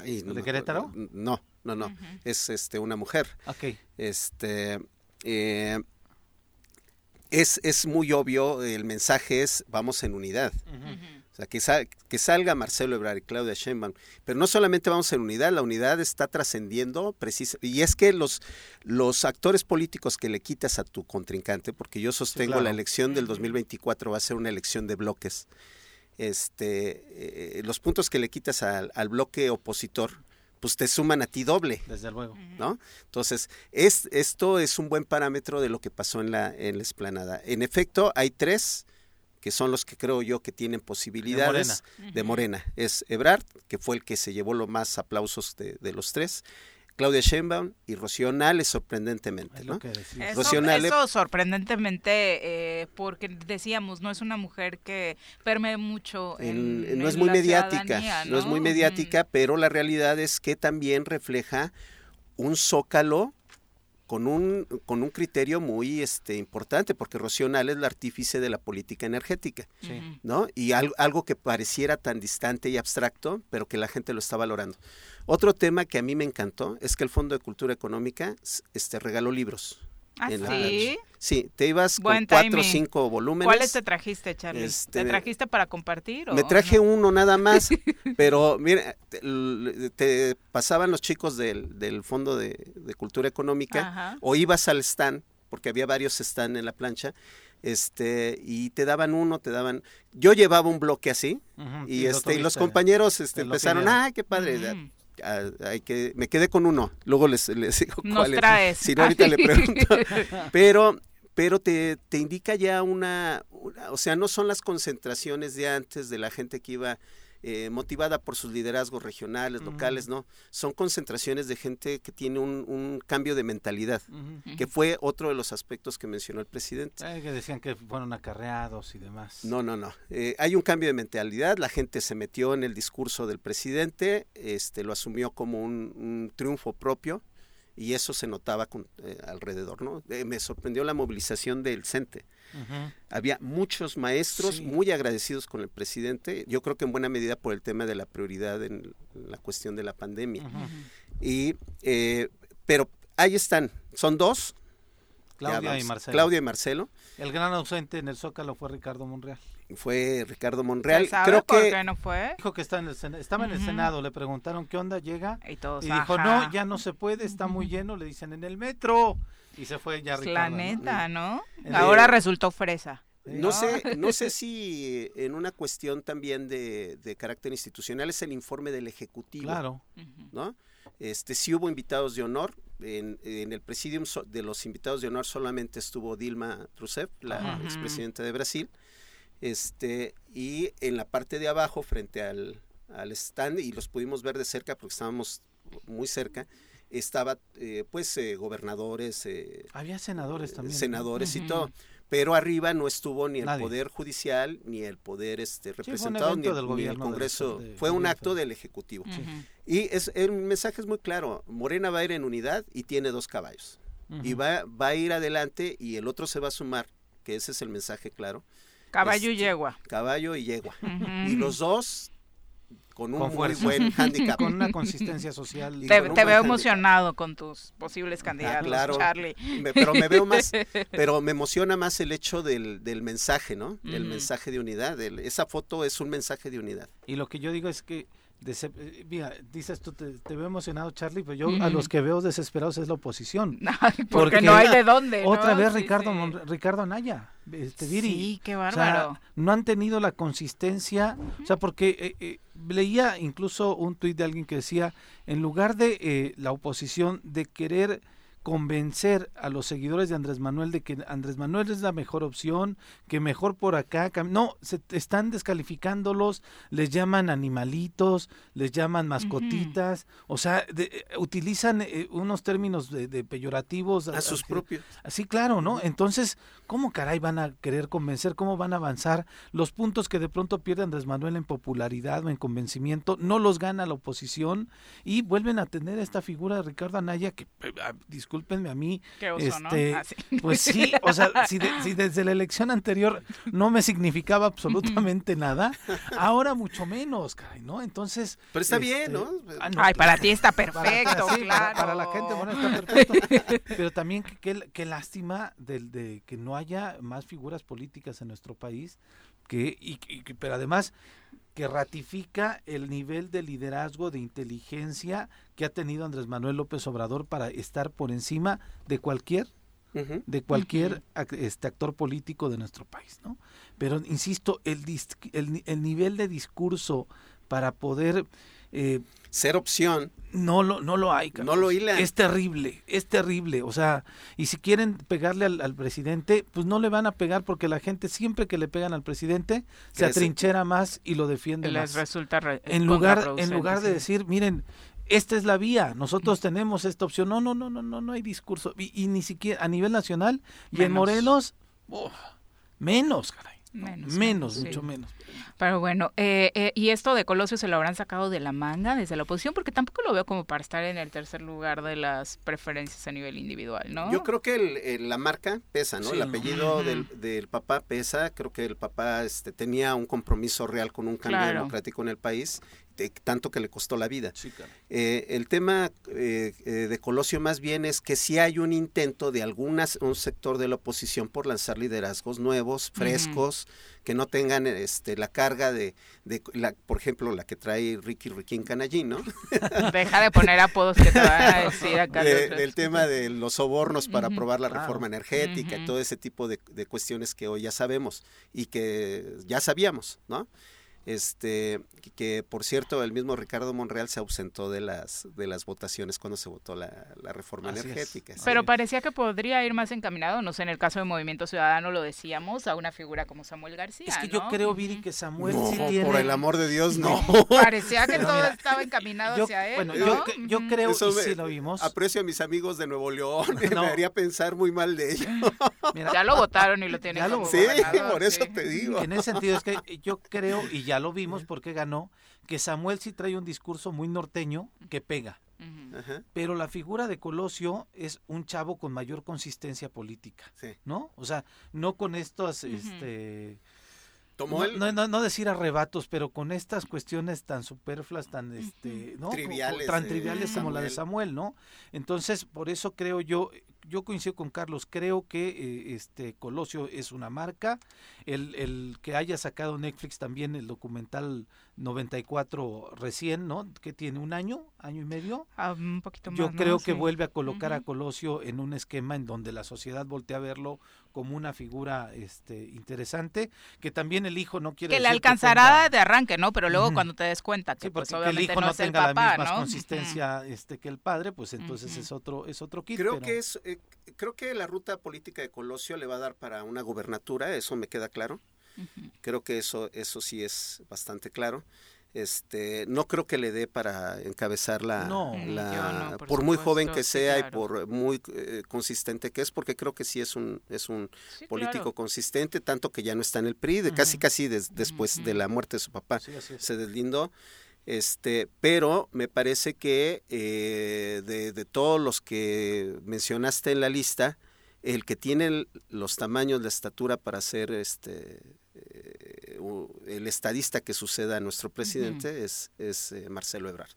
¿De Querétaro? No, no, no, es este una mujer. Ok. Este, eh, es, es muy obvio, el mensaje es vamos en unidad sea, que, que salga Marcelo Ebrard y Claudia Sheinbaum. Pero no solamente vamos en unidad, la unidad está trascendiendo precisa. Y es que los, los actores políticos que le quitas a tu contrincante, porque yo sostengo la elección del 2024 va a ser una elección de bloques. Este, eh, los puntos que le quitas al, bloque opositor, pues te suman a ti doble. Desde luego. ¿No? Entonces, es, esto es un buen parámetro de lo que pasó en la, en la esplanada. En efecto, hay tres que son los que creo yo que tienen posibilidades de Morena. Es Ebrard, que fue el que se llevó los más aplausos de, los tres. Claudia Sheinbaum y Rocío Nale sorprendentemente, ¿no? Eso, sorprendentemente, eh, porque decíamos, no es una mujer que permee mucho en, No es muy mediática, ¿no? es muy mediática, pero la realidad es que también refleja un zócalo con un, con un criterio muy este, importante, porque Rocío es la artífice de la política energética, ¿no? Y algo que pareciera tan distante y abstracto, pero que la gente lo está valorando. Otro tema que a mí me encantó es que el Fondo de Cultura Económica este, regaló libros. ¿Ah, sí? Sí, te ibas con cuatro o cinco volúmenes. ¿Cuáles te trajiste, Charlie? ¿Te este, trajiste para compartir? Me traje uno nada más, pero mira, te, pasaban los chicos del, del Fondo de, Cultura Económica o ibas al stand, porque había varios stands en la plancha, este y te daban uno, te daban yo llevaba un bloque así y este y los compañeros este empezaron, "Ah, qué padre." hay que, me quedé con uno, luego les, les digo cuál es. Si no, ahorita le pregunto. Pero, pero te, te indica ya una, o sea, no son las concentraciones de antes de la gente que iba eh, motivada por sus liderazgos regionales, locales, ¿no? Son concentraciones de gente que tiene un, cambio de mentalidad, que fue otro de los aspectos que mencionó el presidente. que decían que fueron acarreados y demás. No, no, no. Eh, hay un cambio de mentalidad, la gente se metió en el discurso del presidente, este, lo asumió como un, triunfo propio y eso se notaba con, eh, alrededor, ¿no? Eh, me sorprendió la movilización del CENTE. Había muchos maestros Sí. muy agradecidos con el presidente, yo creo que en buena medida por el tema de la prioridad en la cuestión de la pandemia. Y, eh, pero ahí están, son dos. ya Claudia vamos, y Marcelo. Claudia y Marcelo. El gran ausente en el Zócalo fue Ricardo Monreal. Fue Ricardo Monreal. ¿Se sabe Creo por que qué no fue? Dijo que está en el Sena- estaba en el Senado, le preguntaron qué onda, llega Y todos, y dijo, ajá. no, ya no se puede, está muy lleno, le dicen en el metro. Y se fue ya La Ricardo. ¿no? neta, ¿no? Ahora resultó fresa. No sé, no sé si en una cuestión también de, de carácter institucional es el informe del Ejecutivo, Claro. ¿no? Este, sí hubo invitados de honor, en, en el presidium so- de los invitados de honor solamente estuvo Dilma Rousseff, la Ajá. expresidenta de Brasil, este, y en la parte de abajo, frente al, al stand, y los pudimos ver de cerca porque estábamos muy cerca, estaba eh, pues eh, gobernadores, eh, Había senadores también. ¿no? senadores y todo. Pero arriba no estuvo ni el Nadie. poder judicial ni el poder este representado ni el, del ni el del Congreso. De- fue un acto del Ejecutivo. Y es, el mensaje es muy claro. Morena va a ir en unidad y tiene dos caballos. Y va, va a ir adelante y el otro se va a sumar, que ese es el mensaje claro. Caballo y Este, yegua. Caballo y yegua. Y los dos con un Con muy fuerza. buen handicap. Con una consistencia social. Y Te, te veo handicap. emocionado con tus posibles candidatos, claro. Charlie. Me- pero me veo más, pero me emociona más el hecho del, del mensaje, ¿no? El Ujú. mensaje de unidad. del- esa foto es un mensaje de unidad. Y lo que yo digo es que, eh, mira, dices tú, te, te veo emocionado, Charlie, pero yo a los que veo desesperados es la oposición. Porque, Porque no hay de dónde. ¿no? Otra vez Sí, Ricardo sí. Ricardo Anaya, este Viri. Sí, qué O sea, bárbaro. no han tenido la consistencia, o sea, porque eh, eh, leía incluso un tuit de alguien que decía, en lugar de eh, la oposición de querer convencer a los seguidores de Andrés Manuel de que Andrés Manuel es la mejor opción, que mejor por acá, no, se están descalificándolos, les llaman animalitos, les llaman mascotitas, o sea, de- eh, utilizan eh, unos términos de, de peyorativos A sus que- propios. Así, claro, ¿no? Entonces, ¿cómo caray van a querer convencer? ¿Cómo van a avanzar? Los puntos que de pronto pierde Andrés Manuel en popularidad o en convencimiento, no los gana la oposición y vuelven a tener esta figura de Ricardo Anaya que, eh, ah, discúlpenme a mí, Qué oso, este, ¿no? Ah, sí. pues sí, o sea, si, de- si desde la elección anterior no me significaba absolutamente nada, ahora mucho menos, caray, ¿no? Entonces... Pero está este, bien, ¿no? ah, Ay, para ti está para- perfecto, sí, claro. para la gente bueno está perfecto pero también que- qué qué lástima del de que no haya más figuras políticas en nuestro país que y, pero además que ratifica el nivel de liderazgo de inteligencia que ha tenido Andrés Manuel López Obrador para estar por encima de cualquier de cualquier este actor político de nuestro país, ¿no? Pero insisto, el, dis- el, el nivel de discurso para poder eh, Ser opción. no lo, no lo hay. No lo hilan. Es terrible, es terrible. O sea, y si quieren pegarle al, al presidente, pues no le van a pegar porque la gente siempre que le pegan al presidente se atrinchera más y lo defiende Les más. resulta re- En lugar, en lugar de sí. decir, miren, esta es la vía, nosotros tenemos esta opción. No, no, no, no, no, no hay discurso. Y, y ni siquiera a nivel nacional y en. Morelos, uf, menos, caray. ¿No? Menos, mucho menos. Pero bueno, eh, eh, y esto de Colosio se lo habrán sacado de la manga desde la oposición, porque tampoco lo veo como para estar en el tercer lugar de las preferencias a nivel individual, ¿no? Yo creo que el- el- la marca pesa, ¿no? Sí, el apellido del, del papá pesa. Creo que el papá este, tenía un compromiso real con un cambio Claro. democrático en el país, tanto que le costó la vida. Sí. Eh, el tema eh, eh, de Colosio más bien es que sí hay un intento de algunas un sector de la oposición por lanzar liderazgos nuevos, frescos, que no tengan este la carga de, de la, por ejemplo, la que trae Ricky Riquín Canallín, ¿no? Deja de poner apodos que te van a decir acá. De- los- del tema de los sobornos para aprobar la Claro. reforma energética y Ujú. todo ese tipo de, de cuestiones que hoy ya sabemos y que ya sabíamos, ¿no? Este, que, que, por cierto, el mismo Ricardo Monreal se ausentó de las de las votaciones cuando se votó la, la reforma Así es. energética. sí. Pero parecía que podría ir más encaminado, no sé, en el caso de Movimiento Ciudadano lo decíamos, a una figura como Samuel García. Es que yo creo, Viri, que Samuel no, sí tiene... por el amor de Dios, no. Parecía que todo mira, estaba encaminado yo- hacia él. bueno, ¿no? yo, yo creo, Eso y me- sí lo vimos, Aprecio a mis amigos de Nuevo León, No. me haría pensar muy mal de ellos. mira, Ya lo votaron y lo tienen Ya lo- como Sí, por eso sí. te digo. En ese sentido es que yo creo, y ya lo vimos porque ganó, que Samuel sí trae un discurso muy norteño que pega. Pero la figura de Colosio es un chavo con mayor consistencia política, Sí. ¿no? O sea, no con estos, este, Tomó no, el- no, no- no decir arrebatos, pero con estas cuestiones tan superfluas, tan, este, ¿no? Triviales tan triviales como la de. Samuel, ¿no? Entonces, por eso creo yo, yo coincido con Carlos, creo que eh, este Colosio es una marca, el, el que haya sacado Netflix también el documental 94 recién, ¿no? Que tiene un año, año y medio. Ah, un poquito más. Yo ¿no? creo que Sí. vuelve a colocar a. Colosio en un esquema en donde la sociedad voltea a verlo como una figura este interesante, que también el hijo no quiere Que le decir alcanzará tenga- de arranque, ¿no? Pero luego cuando te des cuenta que Sí, pues que el hijo no, no, es el tenga papá, la misma ¿no? consistencia este que el padre, pues entonces es otro es otro kit. Creo pero- que es, eh, creo que la ruta política de Colosio le va a dar para una gubernatura, eso me queda claro. Creo que eso, eso sí es bastante claro. Este, no creo que le dé para encabezar la, No. la- Yo no, por, por muy joven que sí, sea y por muy eh, consistente que es, porque creo que sí es un, es un Sí, político claro. consistente, tanto que ya no está en el PRI, de casi casi des- después de la muerte de su papá Sí, así es. se deslindó. Este, pero me parece que eh, de, de todos los que mencionaste en la lista, el que tiene el- los tamaños, la estatura para ser este el estadista que suceda a nuestro presidente es, es eh, Marcelo Ebrard.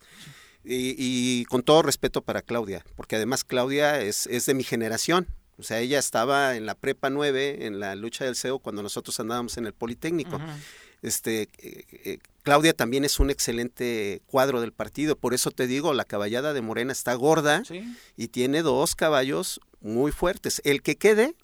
Y, y con todo respeto para Claudia, porque además Claudia es, es de mi generación. O sea, ella estaba en la prepa 9, en la lucha del CEO, cuando nosotros andábamos en el Politécnico. Este, eh, eh, Claudia también es un excelente cuadro del partido, por eso te digo, la caballada de Morena está gorda Sí. y tiene dos caballos muy fuertes. El que quede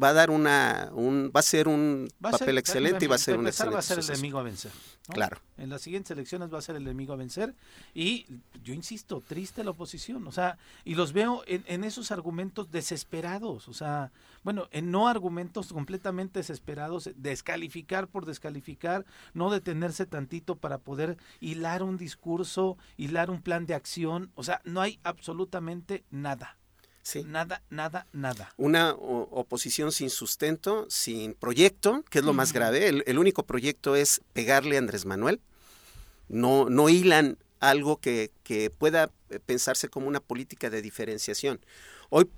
va a dar una, un, va a ser un a papel ser- excelente y va a ser un excelente va a ser el enemigo a vencer. ¿no? Claro. En las siguientes elecciones va a ser el enemigo a vencer y yo insisto, triste la oposición, o sea, y los veo en, en esos argumentos desesperados, o sea, bueno, en no argumentos completamente desesperados, descalificar por descalificar, no detenerse tantito para poder hilar un discurso, hilar un plan de acción, o sea, no hay absolutamente nada, Sí. nada, nada, nada. Una oposición sin sustento, sin proyecto, que es lo más grave. El, el único proyecto es pegarle a Andrés Manuel. No, no hilan algo que, que pueda eh, pensarse como una política de diferenciación. Hoy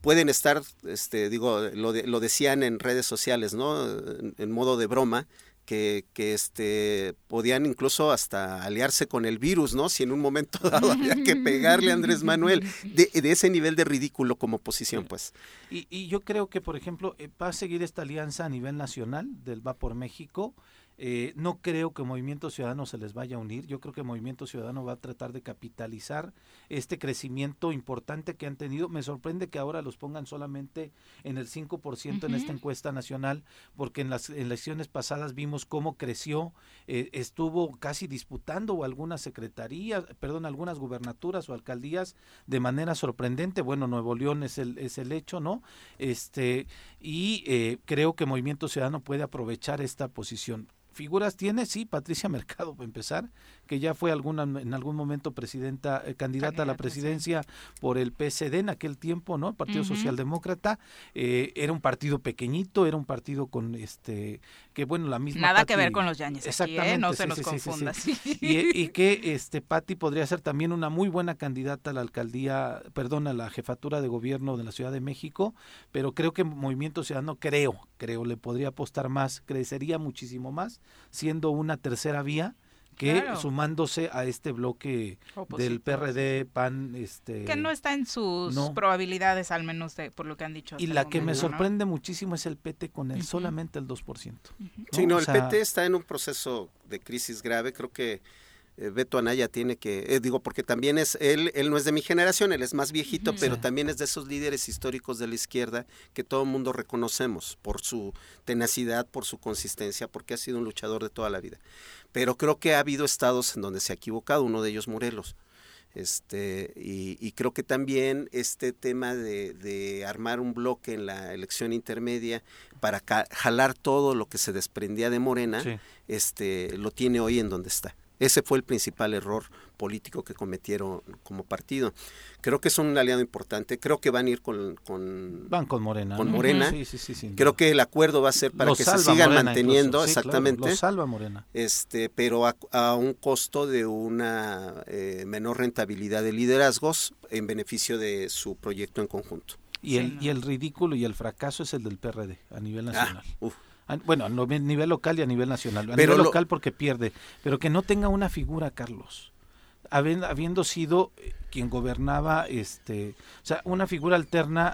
pueden estar, este, digo, lo, de- lo decían en redes sociales, ¿no? En, en modo de broma, que, que este, podían incluso hasta aliarse con el virus, ¿no? Si en un momento dado había que pegarle a Andrés Manuel, de, de ese nivel de ridículo como posición, pues. Y, y yo creo que, por ejemplo, eh, va a seguir esta alianza a nivel nacional del Va por México. Eh, no creo que Movimiento Ciudadano se les vaya a unir. Yo creo que Movimiento Ciudadano va a tratar de capitalizar este crecimiento importante que han tenido. Me sorprende que ahora los pongan solamente en el 5% en esta encuesta nacional, porque en las elecciones pasadas vimos cómo creció, eh, estuvo casi disputando algunas secretarías, perdón, algunas gubernaturas o alcaldías de manera sorprendente. Bueno, Nuevo León es el, es el hecho, ¿no? Este, y eh, creo que Movimiento Ciudadano puede aprovechar esta posición. Figuras tiene, sí, Patricia Mercado, para empezar, que ya fue alguna, en algún momento presidenta, eh, candidata a la presidencia por el PSD en aquel tiempo, ¿no? Partido Ujú. Socialdemócrata. Eh, era un partido pequeñito, era un partido con este, que bueno, la misma. Nada que ver con los Yañez aquí, ¿eh? Exactamente, No sí, se nos confunda. sí. Y, y que este Patti podría ser también una muy buena candidata a la alcaldía, perdón, a la jefatura de gobierno de la Ciudad de México, pero creo que Movimiento Ciudadano, creo, creo, le podría apostar más, crecería muchísimo más, siendo una tercera vía que Claro. sumándose a este bloque del. PRD, PAN, este Que no está en sus no. probabilidades, al menos de, por lo que han dicho. y la que me sorprende muchísimo es el PT con el solamente el 2%. Sí, no, O el sea, PT está en un proceso de crisis grave. Creo que eh, Beto Anaya tiene que, eh, digo, porque también es, él, él no es de mi generación, él es más viejito, pero Sí. también es de esos líderes históricos de la izquierda que todo el mundo reconocemos por su tenacidad, por su consistencia, porque ha sido un luchador de toda la vida. Pero creo que ha habido estados en donde se ha equivocado, uno de ellos Morelos. Este, y, y creo que también este tema de, de armar un bloque en la elección intermedia para ca- jalar todo lo que se desprendía de Morena, Sí. este, lo tiene hoy en donde está. Ese fue el principal error político que cometieron como partido. Creo que son un aliado importante, creo que van a ir con... con van con Morena. Con Morena. Sí, sí, sí, creo que el acuerdo va a ser para que se sigan manteniendo, exactamente. lo salva Morena. Este, pero a, un costo de una eh, menor rentabilidad de liderazgos en beneficio de su proyecto en conjunto. Y, el, y el ridículo y el fracaso es el del PRD a nivel ah, nacional. Bueno, a nivel local y a nivel nacional. A nivel local porque pierde, pero que no tenga una figura, Carlos. Habiendo, sido eh, quien gobernaba, este, o sea, una figura alterna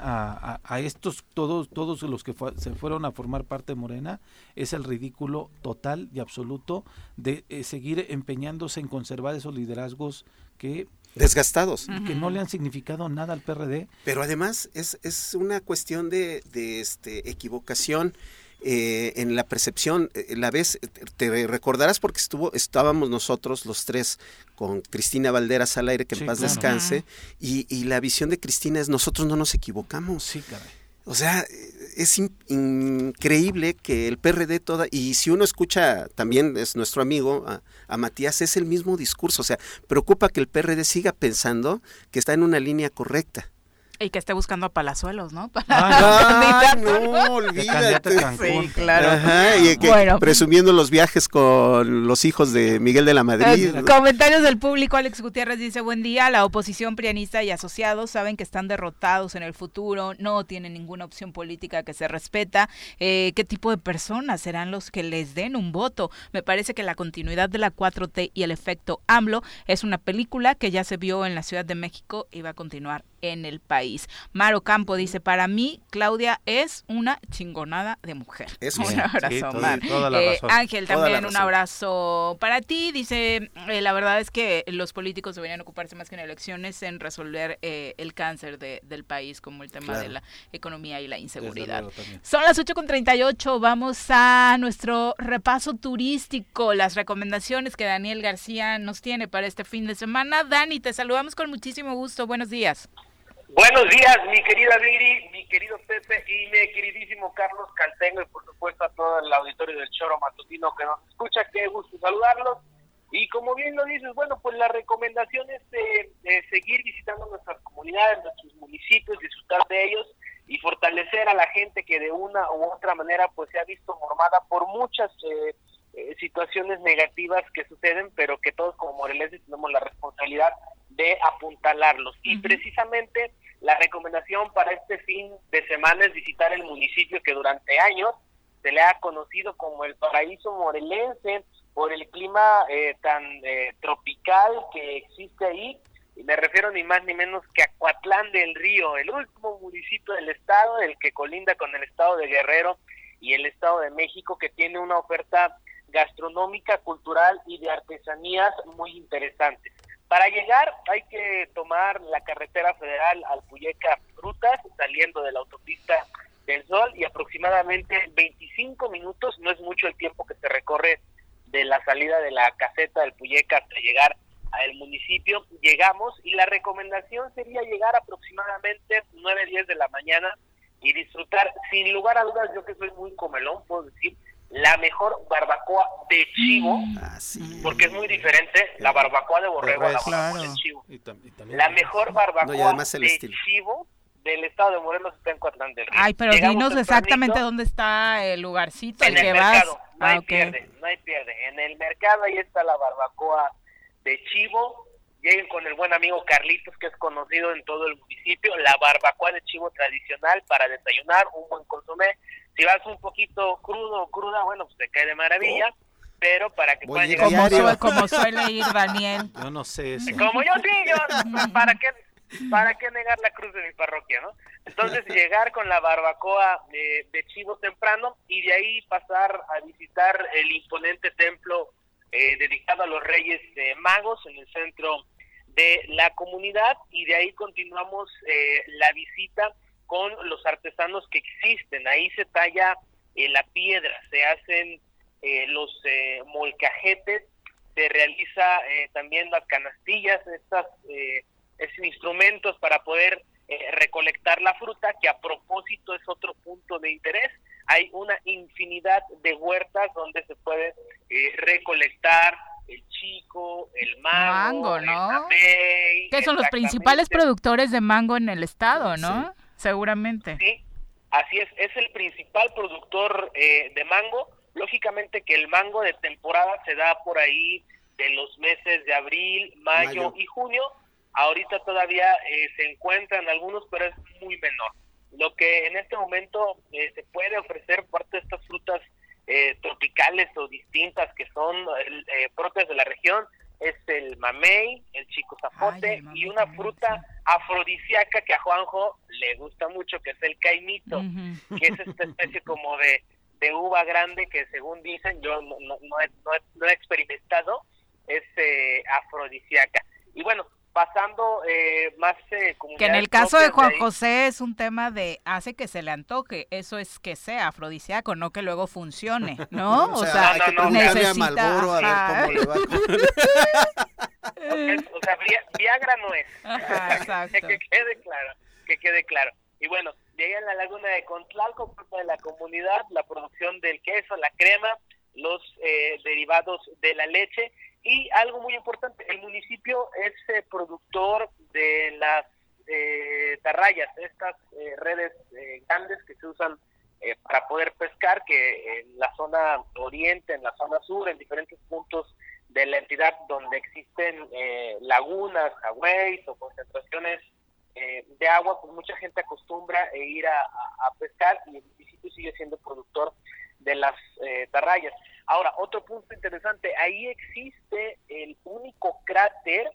a, estos todos todos los que se fueron a formar parte de Morena, es el ridículo total y absoluto de eh, seguir empeñándose en conservar esos liderazgos que desgastados. Que no le han significado nada al PRD. Pero además es, es una cuestión de, de este, equivocación eh, en la percepción, eh, la vez, te recordarás porque estuvo, estábamos nosotros los tres con Cristina Valderas al aire, que en paz descanse, y, y, la visión de Cristina es nosotros no nos equivocamos. Sí, caray. O sea, es increíble que el PRD toda, y si uno escucha también es nuestro amigo a, a, Matías, es el mismo discurso, o sea, preocupa que el PRD siga pensando que está en una línea correcta. Y que esté buscando a Palazuelos, ¿no? Para ah, no, olvídate. Sí, claro. Ajá, y que, presumiendo los viajes con los hijos de Miguel de la Madrid. Eh, comentarios del público, Alex Gutiérrez dice, buen día, la oposición prianista y asociados saben que están derrotados en el futuro, no tienen ninguna opción política que se respeta. Eh, ¿Qué tipo de personas serán los que les den un voto? Me parece que la continuidad de la 4T y el efecto AMLO es una película que ya se vio en la Ciudad de México y va a continuar en el país. Maro Campo dice, para mí, Claudia es una chingonada de mujer. un abrazo, eh, Ángel, también un abrazo para ti. Dice, eh, la verdad es que los políticos deberían ocuparse más que en elecciones en resolver eh, el cáncer del país, como el tema de la economía y la inseguridad. Son las 8.38, vamos a nuestro repaso turístico, las recomendaciones que Daniel García nos tiene para este fin de semana. Dani, te saludamos con muchísimo gusto. Buenos días. Buenos días, mi querida Viri, mi querido Pepe y mi queridísimo Carlos Caltengo y por supuesto a todo el auditorio del Choro Matutino que nos escucha, qué gusto saludarlos. Y como bien lo dices, bueno, pues la recomendación es de, seguir visitando nuestras comunidades, nuestros municipios, disfrutar de ellos y fortalecer a la gente que de una u otra manera pues se ha visto formada por muchas eh, eh, situaciones negativas que suceden, pero que todos como moreleses tenemos la responsabilidad de apuntalarlos. Y precisamente la recomendación para este fin de semana es visitar el municipio que durante años se le ha conocido como el paraíso morelense por el clima eh, tan eh, tropical que existe ahí. Y me refiero ni más ni menos que a Coatlán del Río, el último municipio del estado, el que colinda con el estado de Guerrero y el estado de México, que tiene una oferta gastronómica, cultural y de artesanías muy interesantes. Para llegar hay que tomar la carretera federal al Puyeca Rutas, saliendo de la autopista del Sol, y aproximadamente 25 minutos, no es mucho el tiempo que se recorre de la salida de la caseta del Puyeca hasta llegar al municipio. Llegamos y la recomendación sería llegar aproximadamente 9, 10 de la mañana y disfrutar, sin lugar a dudas, yo que soy muy comelón, puedo decir, la mejor barbacoa de chivo, mm. porque es muy diferente la barbacoa de borrego a la barbacoa de chivo. la mejor barbacoa de chivo del estado de Morelos está en Coatlán del Río. Ay, pero dinos exactamente dónde está el lugarcito en el, que mercado, No hay ah, pierde, no hay pierde. En el mercado ahí está la barbacoa de chivo. Lleguen con el buen amigo Carlitos, que es conocido en todo el municipio. La barbacoa de chivo tradicional para desayunar, un buen consomé si vas un poquito crudo o cruda, bueno, pues te cae de maravilla. Pero para que puedan llegar como, como suele ir Daniel. Yo no sé eso. Como yo sí, yo, ¿para qué, ¿para qué negar la cruz de mi parroquia, no? Entonces llegar con la barbacoa de, de chivo temprano y de ahí pasar a visitar el imponente templo eh, dedicado a los Reyes Magos en el centro de la comunidad y de ahí continuamos eh, la visita con los artesanos que existen. Ahí se talla eh, la piedra, se hacen eh, los eh, molcajetes, se realiza también las canastillas, estas esos instrumentos para poder recolectar la fruta, que a propósito es otro punto de interés. Hay una infinidad de huertas donde se puede recolectar el chico, el mango, Mango, ¿no? el Que son los principales productores de mango en el estado, ¿no? Seguramente. Sí, así es, es el principal productor eh, de mango. Lógicamente que el mango de temporada se da por ahí de los meses de abril, mayo, Mayo. y junio. Ahorita todavía eh, se encuentran algunos, pero es muy menor. Lo que en este momento eh, se puede ofrecer parte de estas frutas eh, tropicales o distintas que son eh, propias de la región es el mamey, el chico zapote Ay, el mamey y una fruta afrodisíaca que a Juanjo le gusta mucho, que es el caimito, que es esta especie como de, de uva grande que según dicen, yo no, no, no he, no he- no he experimentado, es eh, afrodisíaca. Y bueno, pasando eh, más... eh, Que en el caso de Juan José es un tema de hace que se le antoje, eso es que sea afrodisíaco, no que luego funcione, ¿no? O sea, hay que no, no, a necesita- Malboro a ver cómo le va. es- o sea, Via- Viagra no es. Ajá, exacto. que quede claro, que quede claro. Y bueno, ahí en la laguna de Contlalco, culpa de la comunidad, la producción del queso, la crema, los eh, derivados de la leche. Y algo muy importante, el municipio es eh, productor de las eh, tarrayas, estas eh, redes grandes que se usan para poder pescar, que en la zona oriente, en la zona sur, en diferentes puntos de la entidad donde existen lagunas, agüeys o concentraciones eh, de agua, pues mucha gente acostumbra ir a pescar y el municipio sigue siendo productor de las eh, tarrayas. Ahora, otro punto interesante, ahí existe el único cráter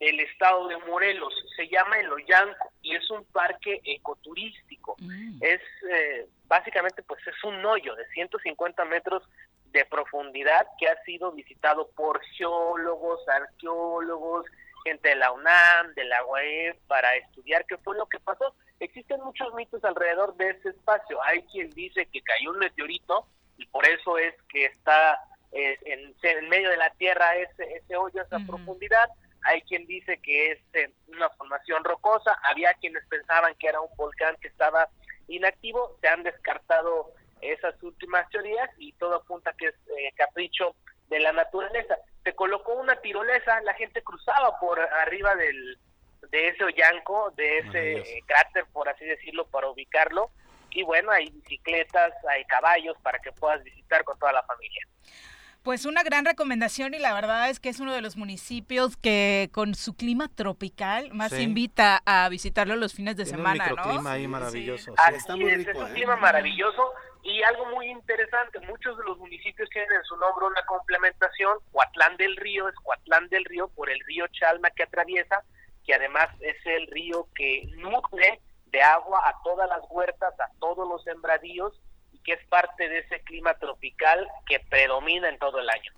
del estado de Morelos, se llama El Oyanco y es un parque ecoturístico. Mm. Es eh, básicamente pues es un hoyo de 150 metros de profundidad que ha sido visitado por geólogos, arqueólogos, gente de la UNAM, de la UAE, para estudiar qué fue lo que pasó. Existen muchos mitos alrededor de ese espacio. Hay quien dice que cayó un meteorito y por eso es que está eh, en, en medio de la Tierra ese, ese hoyo, esa profundidad. Hay quien dice que es eh, una formación rocosa. Había quienes pensaban que era un volcán que estaba inactivo. Se han descartado esas últimas teorías y todo apunta que es eh, capricho de la naturaleza. Se colocó una tirolesa, la gente cruzaba por arriba del, de ese hoyanco, de ese eh, cráter, por así decirlo, para ubicarlo. Y bueno, hay bicicletas, hay caballos para que puedas visitar con toda la familia. Pues una gran recomendación y la verdad es que es uno de los municipios que con su clima tropical más Sí. invita a visitarlo los fines de Tiene semana, un microclima ¿no? ahí Sí, maravilloso. Así está muy es, rico, es un ¿eh? clima maravilloso y algo muy interesante, muchos de los municipios tienen en su nombre una complementación, Coatlán del Río es Coatlán del Río por el río Chalma que atraviesa, que además es el río que nutre de agua a todas las huertas, a todos los sembradíos que es parte de ese clima tropical que predomina en todo el año.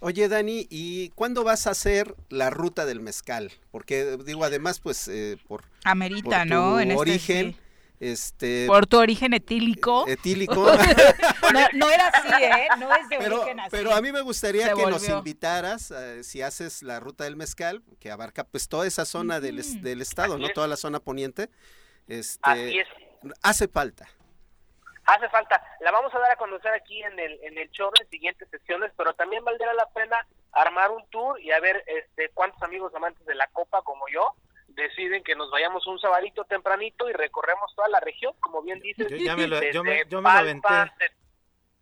Oye, Dani, ¿y cuándo vas a hacer la ruta del mezcal? Porque, digo, además, pues, eh, por, por Amerita, tu ¿no? En este, origen, sí. este, Por tu origen etílico. etílico, no, no era así, ¿eh? No es de pero, origen así. pero a mí me gustaría Se que nos invitaras, eh, si haces la ruta del mezcal, que abarca, pues, toda esa zona del, estado, Así ¿no? es. Toda la zona poniente, este, Así es. hace falta. Hace falta. La vamos a dar a conocer aquí en el en el show en siguientes sesiones, pero también valdrá la pena armar un tour y a ver este cuántos amigos amantes de la copa como yo deciden que nos vayamos un sabadito tempranito y recorremos toda la región, como bien dices. Yo ya me lo- yo me- desde yo me lo Palpa, aventé.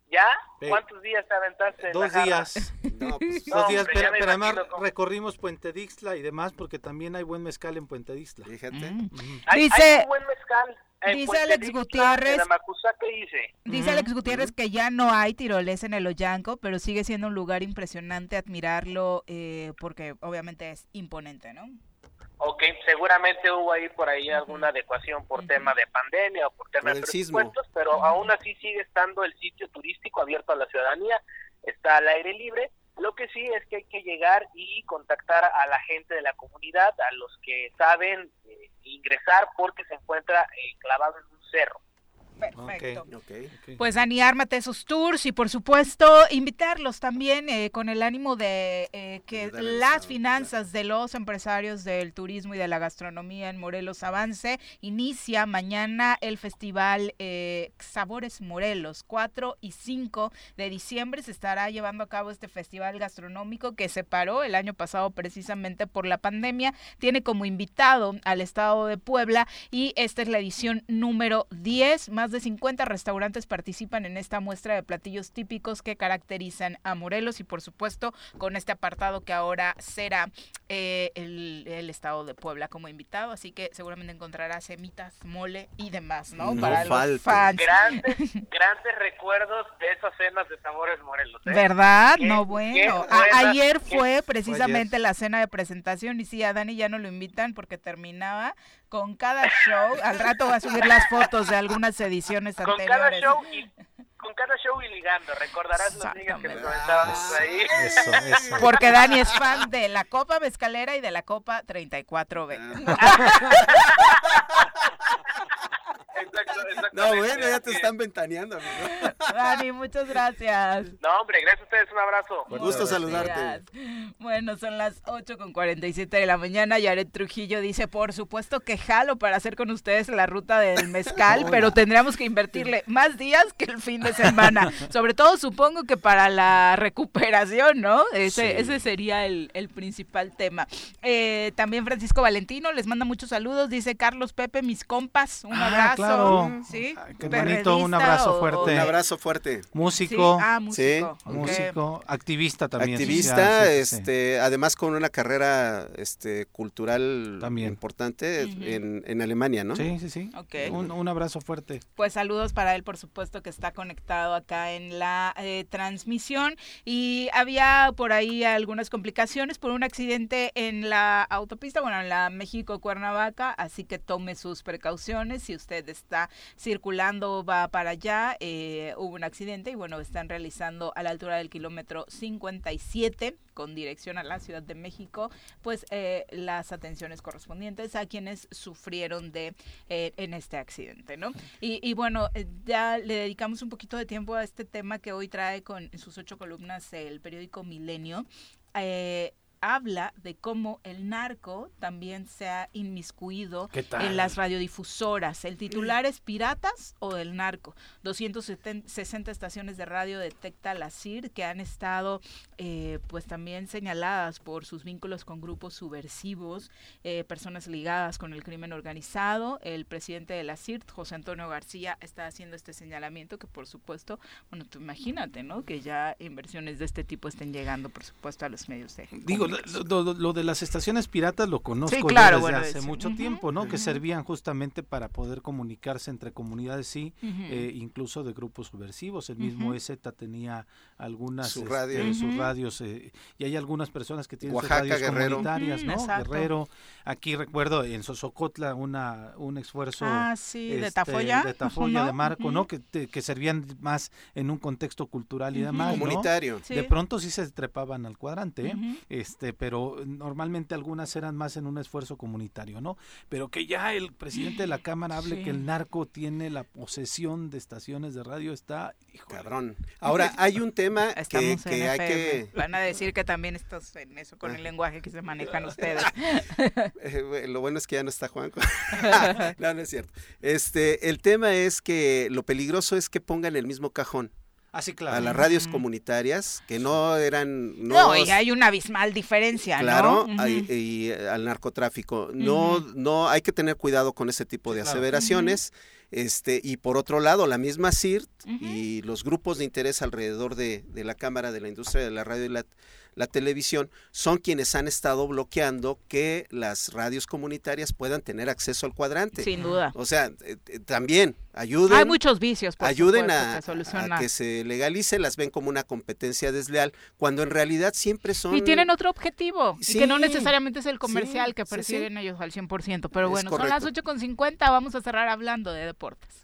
¿Ya? ¿Cuántos días te aventaste? en Dos días. No, pues, No, Dos días, hombre, pero, además recorrimos Puente Dixtla y demás porque también hay buen mezcal en Puente Dixtla. fíjate. Mm. Hay, Dice- hay un buen mezcal. En dice Puente Alex Gutiérrez- En Amacuza, ¿qué dice? Dice Alex Gutiérrez que ya no hay tirolesa en el Oyanco, pero sigue siendo un lugar impresionante admirarlo eh, porque obviamente es imponente, ¿no? Ok, seguramente hubo ahí por ahí alguna adecuación por tema de pandemia o por tema Por de sismo. presupuestos, pero aún así sigue estando el sitio turístico abierto a la ciudadanía, está al aire libre. Lo que sí es que hay que llegar y contactar a la gente de la comunidad, a los que saben eh, ingresar porque se encuentra eh, clavado en un cerro. Perfecto. Pues Dani, ármate esos tours y por supuesto invitarlos también eh, con el ánimo de eh, que las finanzas de los empresarios del turismo y de la gastronomía en Morelos avance. Inicia mañana el festival eh, Sabores Morelos, 4 y 5 de diciembre se estará llevando a cabo este festival gastronómico que se paró el año pasado precisamente por la pandemia. Tiene como invitado al estado de Puebla y esta es la edición número 10. Más de 50 restaurantes participan en esta muestra de platillos típicos que caracterizan a Morelos y por supuesto con este apartado que ahora será eh, el, el estado de Puebla como invitado. Así que seguramente encontrarás semitas, mole y demás, ¿no? No Para falte. los fans. Grandes, grandes recuerdos de esas cenas de Sabores Morelos. ¿eh? ¿Verdad? Qué- no, bueno. A- ayer fue precisamente la cena de presentación y sí, a Dani ya no lo invitan porque terminaba con cada show. Al rato va a subir las fotos de algunas ediciones Con anteriores. cada show y con cada show y ligando, recordarás las ligas que nos comentábamos ahí. Eso, eso. Porque Dani es fan de la Copa Mezcalera y de la Copa 34B. Exacto. No, bueno, ya te Así están ventaneando, amigo. Dani, muchas gracias. No, hombre, gracias a ustedes, un abrazo. Gusto Buenos saludarte. Bueno, son las 8 con 47 de la mañana. Yaret Trujillo dice, por supuesto que jalo para hacer con ustedes la ruta del mezcal, pero tendríamos que invertirle más días que el fin de semana. Sobre todo supongo que para la recuperación, ¿no? Ese, Sí. ese sería el, el principal tema. Eh, también Francisco Valentino les manda muchos saludos. Dice Carlos Pepe, mis compas, un Ah, abrazo. claro. ¿Sí? Ah, qué bonito, un abrazo fuerte. Un abrazo fuerte. Sí, Músico, ah, músico. activista también. Activista, social, sí, sí, sí. este, además con una carrera este, cultural También. importante en, en Alemania, ¿no? Sí, sí, sí. Ok. Un, un abrazo fuerte. Pues saludos para él, por supuesto, que está conectado acá en la eh, transmisión. Y había por ahí algunas complicaciones por un accidente en la autopista, bueno, en la México-Cuernavaca, así que tome sus precauciones. Si usted está circulando, va para allá, eh, hubo un accidente y bueno, están realizando a la altura del kilómetro 57 con dirección a la Ciudad de México, pues eh, las atenciones correspondientes a quienes sufrieron de eh, en este accidente, ¿no? Y, bueno, eh, ya le dedicamos un poquito de tiempo a este tema que hoy trae con sus ocho columnas el periódico Milenio. Habla de cómo el narco también se ha inmiscuido en las radiodifusoras. El titular es Piratas o del narco. 260 estaciones de radio detecta la CIR que han estado eh, pues también señaladas por sus vínculos con grupos subversivos, eh, personas ligadas con el crimen organizado. El presidente de la CIR, José Antonio García, está haciendo este señalamiento que por supuesto, bueno, tú imagínate, ¿no? Que ya inversiones de este tipo estén llegando, por supuesto, a los medios de Digo, lo, comunicación. lo- lo de las estaciones piratas lo conozco Sí, claro, desde bueno, hace mucho tiempo, ¿no? Que servían justamente para poder comunicarse entre comunidades, sí, eh, incluso de grupos subversivos. El mismo. EZ tenía algunas Su este, radio. sus radios eh, y hay algunas personas que tienen sus Oaxaca, radios Guerrero. comunitarias, ¿no? exacto. Guerrero. Aquí recuerdo en Sosocotla una un esfuerzo Ah, sí, de este, Tafoya. de Tafoya, ¿no? de Marco. ¿no? Que, te- que servían más en un contexto cultural y demás, ¿no? Comunitario. Sí. De pronto sí se trepaban al cuadrante, ¿eh? Ujú. Este, pero normalmente algunas eran más en un esfuerzo comunitario, ¿no? Pero que ya el presidente de la Cámara hable Sí. que el narco tiene la posesión de estaciones de radio está, híjole, Cabrón. Ahora, hay un tema que, hay FM. que... Van a decir que también estás en eso con el lenguaje que se manejan ustedes. Eh, lo bueno es que ya no está Juanco. no, no es cierto. Este, el tema es que lo peligroso es que pongan el mismo cajón así claro. a las radios comunitarias que no eran No, y hay una abismal diferencia, claro ¿no? y, al narcotráfico. No, no hay que tener cuidado con ese tipo de claro. aseveraciones. Este, y por otro lado, la misma CIRT y los grupos de interés alrededor de, de la Cámara de la Industria de la Radio y la, la Televisión son quienes han estado bloqueando que las radios comunitarias puedan tener acceso al cuadrante. Sin duda. O sea, eh, eh, también ayuden. Hay muchos vicios, por ayuden supuesto, a, que a solucionar. que se legalice, las ven como una competencia desleal, cuando en realidad siempre son... Y tienen otro objetivo, y que no necesariamente es el comercial sí, que sí. persiguen ellos al 100%. Pero bueno, son las correcto. 8.50, vamos a cerrar hablando de deportes.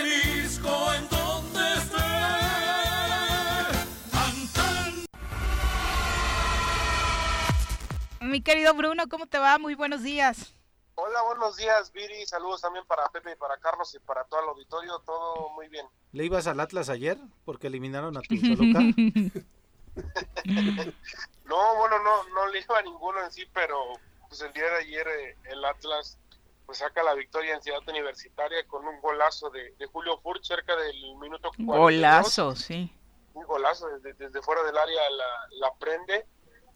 Mi querido Bruno, ¿cómo te va? Muy buenos días. Hola, buenos días, Viri. Saludos también para Pepe y para Carlos y para todo el auditorio. Todo muy bien. ¿Le ibas al Atlas ayer? Porque eliminaron a tu Toluca. No, bueno, no, no le iba a ninguno en sí, pero pues el día de ayer eh, el Atlas pues saca la victoria en Ciudad Universitaria con un golazo de, de Julio Furt cerca del minuto 42. Golazo, sí. Un golazo desde, desde fuera del área la, la prende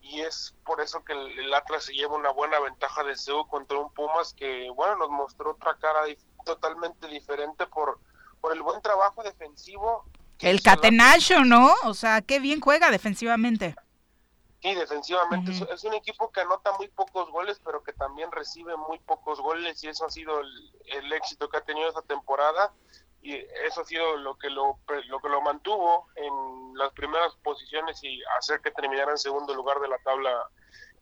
y es por eso que el, el Atlas se lleva una buena ventaja de CEU contra un Pumas que, bueno, nos mostró otra cara dif- totalmente diferente por, por el buen trabajo defensivo. El catenacho, ¿no? O sea, qué bien juega defensivamente. Sí, defensivamente. Es un equipo que anota muy pocos goles, pero que también recibe muy pocos goles y eso ha sido el, el éxito que ha tenido esta temporada y eso ha sido lo que lo, lo que lo mantuvo en las primeras posiciones y hacer que terminara en segundo lugar de la tabla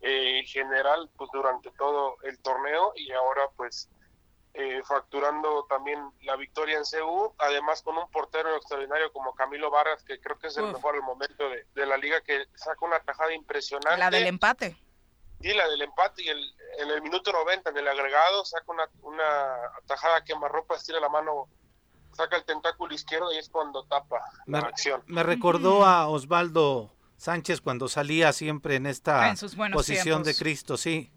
eh, general pues durante todo el torneo y ahora pues eh, facturando también la victoria en CU, además con un portero extraordinario como Camilo Vargas, que creo que es el Uf. mejor al momento de, de la liga, que saca una tajada impresionante. La del empate. Sí, la del empate y el, en el minuto 90, en el agregado, saca una, una tajada que ropa estira la mano, saca el tentáculo izquierdo y es cuando tapa Me, la acción. me recordó a Osvaldo Sánchez cuando salía siempre en esta En sus buenos posición de. Cristo, sí.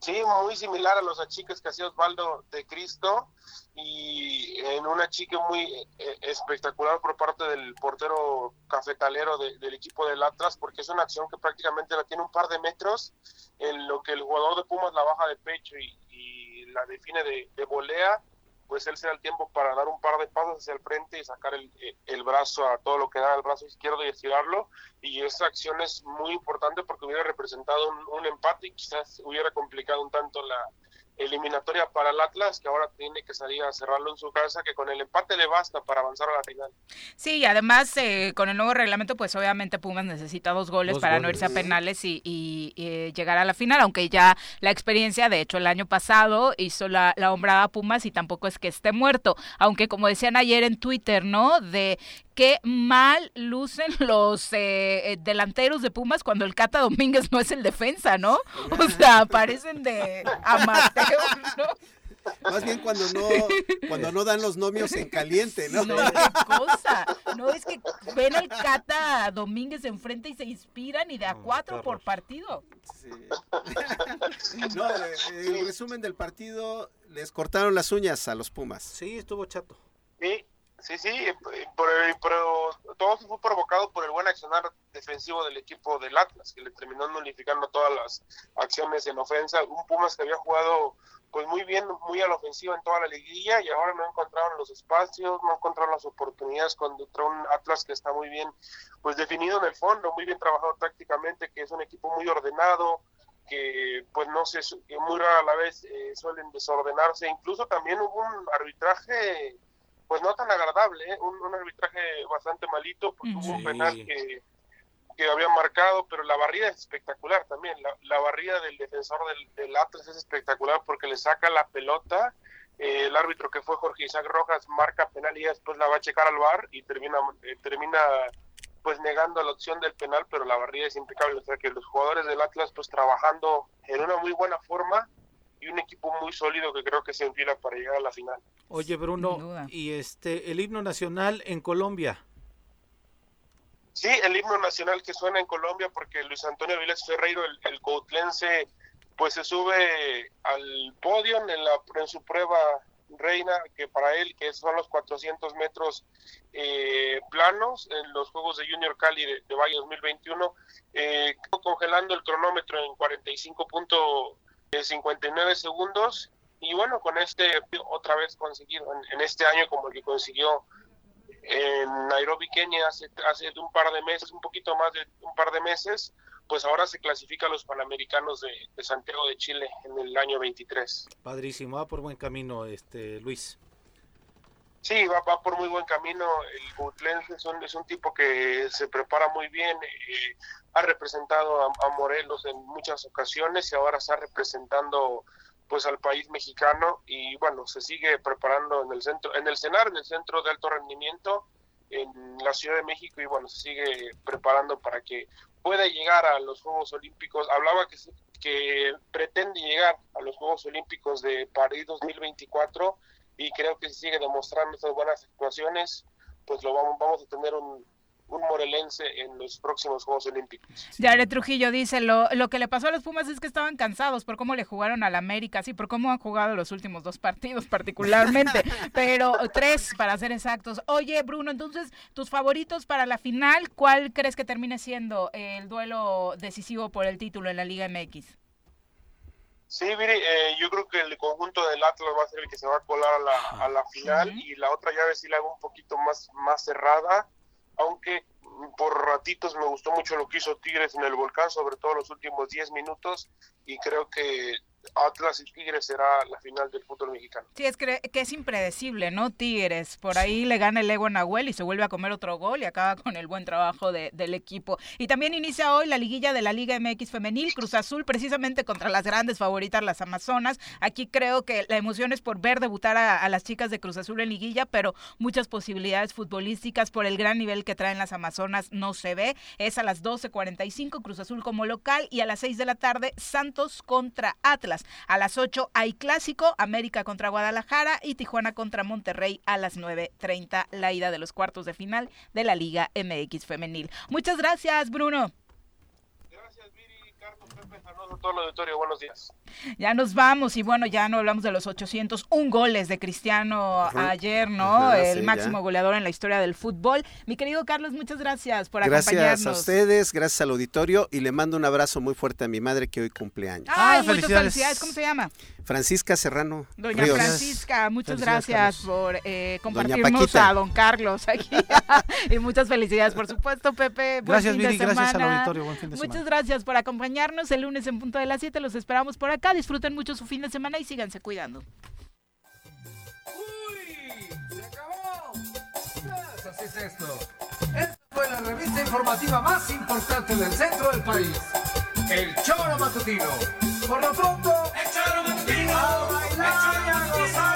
Sí, muy similar a los achiques que hacía Osvaldo de Cristo y en un achique muy eh, espectacular por parte del portero cafetalero de- del equipo del Atlas porque es una acción que prácticamente la tiene un par de metros en lo que el jugador de Pumas la baja de pecho y, y la define de, de volea pues él se da el tiempo para dar un par de pasos hacia el frente y sacar el, el brazo a todo lo que da el brazo izquierdo y estirarlo. Y esa acción es muy importante porque hubiera representado un, un empate y quizás hubiera complicado un tanto la eliminatoria para el Atlas que ahora tiene que salir a cerrarlo en su casa que con el empate le basta para avanzar a la final. Sí, y además eh, con el nuevo reglamento, pues obviamente Pumas necesita dos goles Dos para no irse a penales y, y, eh, llegar a la final, aunque ya la experiencia, de hecho el año pasado hizo la, la hombrada a Pumas y tampoco es que esté muerto, aunque como decían ayer en Twitter, ¿no? De qué mal lucen los eh, eh, delanteros de Pumas cuando el Cata Domínguez no es el defensa, ¿no? O sea, parecen de amateur, ¿no? Más bien cuando no, cuando no dan los nomios en caliente, ¿no? No, qué cosa. No, es que ven al Cata Domínguez enfrente y se inspiran y de a cuatro por partido. Sí. No, el resumen del partido, les cortaron las uñas a los Pumas. Sí, estuvo chato. Sí, sí, sí, pero todo fue provocado por el buen accionar defensivo del equipo del Atlas, que le terminó nulificando todas las acciones en ofensa. Un Pumas que había jugado pues muy bien, muy a la ofensiva en toda la liguilla y ahora no encontraron los espacios, no encontraron las oportunidades contra un Atlas que está muy bien pues definido en el fondo, muy bien trabajado tácticamente, que es un equipo muy ordenado, que pues no sé, que muy rara a la vez eh, suelen desordenarse, incluso también hubo un arbitraje pues no tan agradable, ¿eh? un, un arbitraje bastante malito, porque hubo un Sí. penal que, que había marcado, pero la barrida es espectacular también, la, la barrida del defensor del, del Atlas es espectacular porque le saca la pelota, eh, el árbitro que fue Jorge Isaac Rojas marca penal y después la va a checar al bar y termina, eh, termina pues negando la opción del penal, pero la barrida es impecable, o sea que los jugadores del Atlas pues trabajando en una muy buena forma y un equipo muy sólido que creo que se enfila para llegar a la final. Oye, Bruno, y este, el himno nacional en Colombia. Sí, el himno nacional que suena en Colombia porque Luis Antonio Viles Ferreiro, el, el coutlense, pues se sube al podio en, la, en su prueba reina, que para él, que son los 400 metros eh, planos en los Juegos de Junior Cali de, de Valle 2021, eh, congelando el cronómetro en 45.59 segundos y bueno, con este otra vez conseguido en, en este año como el que consiguió en Nairobi, Kenia, hace, hace un par de meses, un poquito más de un par de meses, pues ahora se clasifica a los Panamericanos de, de Santiago de Chile en el año 23. Padrísimo, va por buen camino, este Luis. Sí, va, va por muy buen camino. El Gutlense es un, es un tipo que se prepara muy bien. eh, ha representado a, Morelos en muchas ocasiones y ahora está representando pues al país mexicano y bueno, se sigue preparando en el centro, en el CENAR, en el Centro de Alto Rendimiento en la Ciudad de México y bueno, se sigue preparando para que pueda llegar a los Juegos Olímpicos. Hablaba que, que pretende llegar a los Juegos Olímpicos de París 2024 y creo que si sigue demostrando estas buenas actuaciones, pues lo vamos, vamos a tener un, un morelense en los próximos Juegos Olímpicos. Jared Trujillo dice, lo, lo que le pasó a los Pumas es que estaban cansados por cómo le jugaron al América, sí, por cómo han jugado los últimos dos partidos particularmente, pero tres para ser exactos. Oye, Bruno, entonces, tus favoritos para la final, ¿cuál crees que termine siendo el duelo decisivo por el título en la Liga MX? Sí, Viri, eh, yo creo que el conjunto del Atlas va a ser el que se va a colar a la, a la final y la otra llave sí la hago un poquito más, más cerrada, aunque por ratitos me gustó mucho lo que hizo Tigres en el volcán, sobre todo los últimos 10 minutos, y creo que Atlas y Tigres será la final del fútbol mexicano. Sí, es que, que es impredecible, ¿no? Tigres, por ahí le gana el ego a Nahuel y se vuelve a comer otro gol y acaba con el buen trabajo de- del equipo. Y también inicia hoy la liguilla de la Liga MX femenil, Cruz Azul, precisamente contra las grandes favoritas, las Amazonas. Aquí creo que la emoción es por ver debutar a, a las chicas de Cruz Azul en liguilla, pero muchas posibilidades futbolísticas por el gran nivel que traen las Amazonas no se ve. Es a las 12.45 Cruz Azul como local y a las 6 de la tarde Santos contra Atlas. A las 8 hay clásico, América contra Guadalajara y Tijuana contra Monterrey a las 9.30, la ida de los cuartos de final de la Liga MX femenil. Muchas gracias, Bruno. Saludos a todo el auditorio, buenos días. Ya nos vamos y bueno, ya no hablamos de los 801 goles de Cristiano ayer, ¿no? Ajá, el sí, máximo ya. goleador en la historia del fútbol. Mi querido Carlos, muchas gracias por Gracias a acompañarnos. ustedes, gracias al auditorio y le mando un abrazo muy fuerte a mi madre que hoy cumpleaños. Ay, muchas felicidades. ¿Cómo se llama? Francisca Serrano. Doña Ríos. Francisca, muchas gracias Carlos. por eh, compartirnos a don Carlos aquí. y muchas felicidades, por supuesto, Pepe. Buen Gracias, fin de gracias al auditorio, buen fin de Muchas semana. gracias por acompañarnos el lunes en punto de las 7. Los esperamos por acá. Disfruten mucho su fin de semana y síganse cuidando. ¡Se acabó! Pues así es esto. Esta fue la revista informativa más importante del centro del país. El Choro Matutino. Por lo pronto, ¡El Choro Matutino! ¡A bailar y a gozar!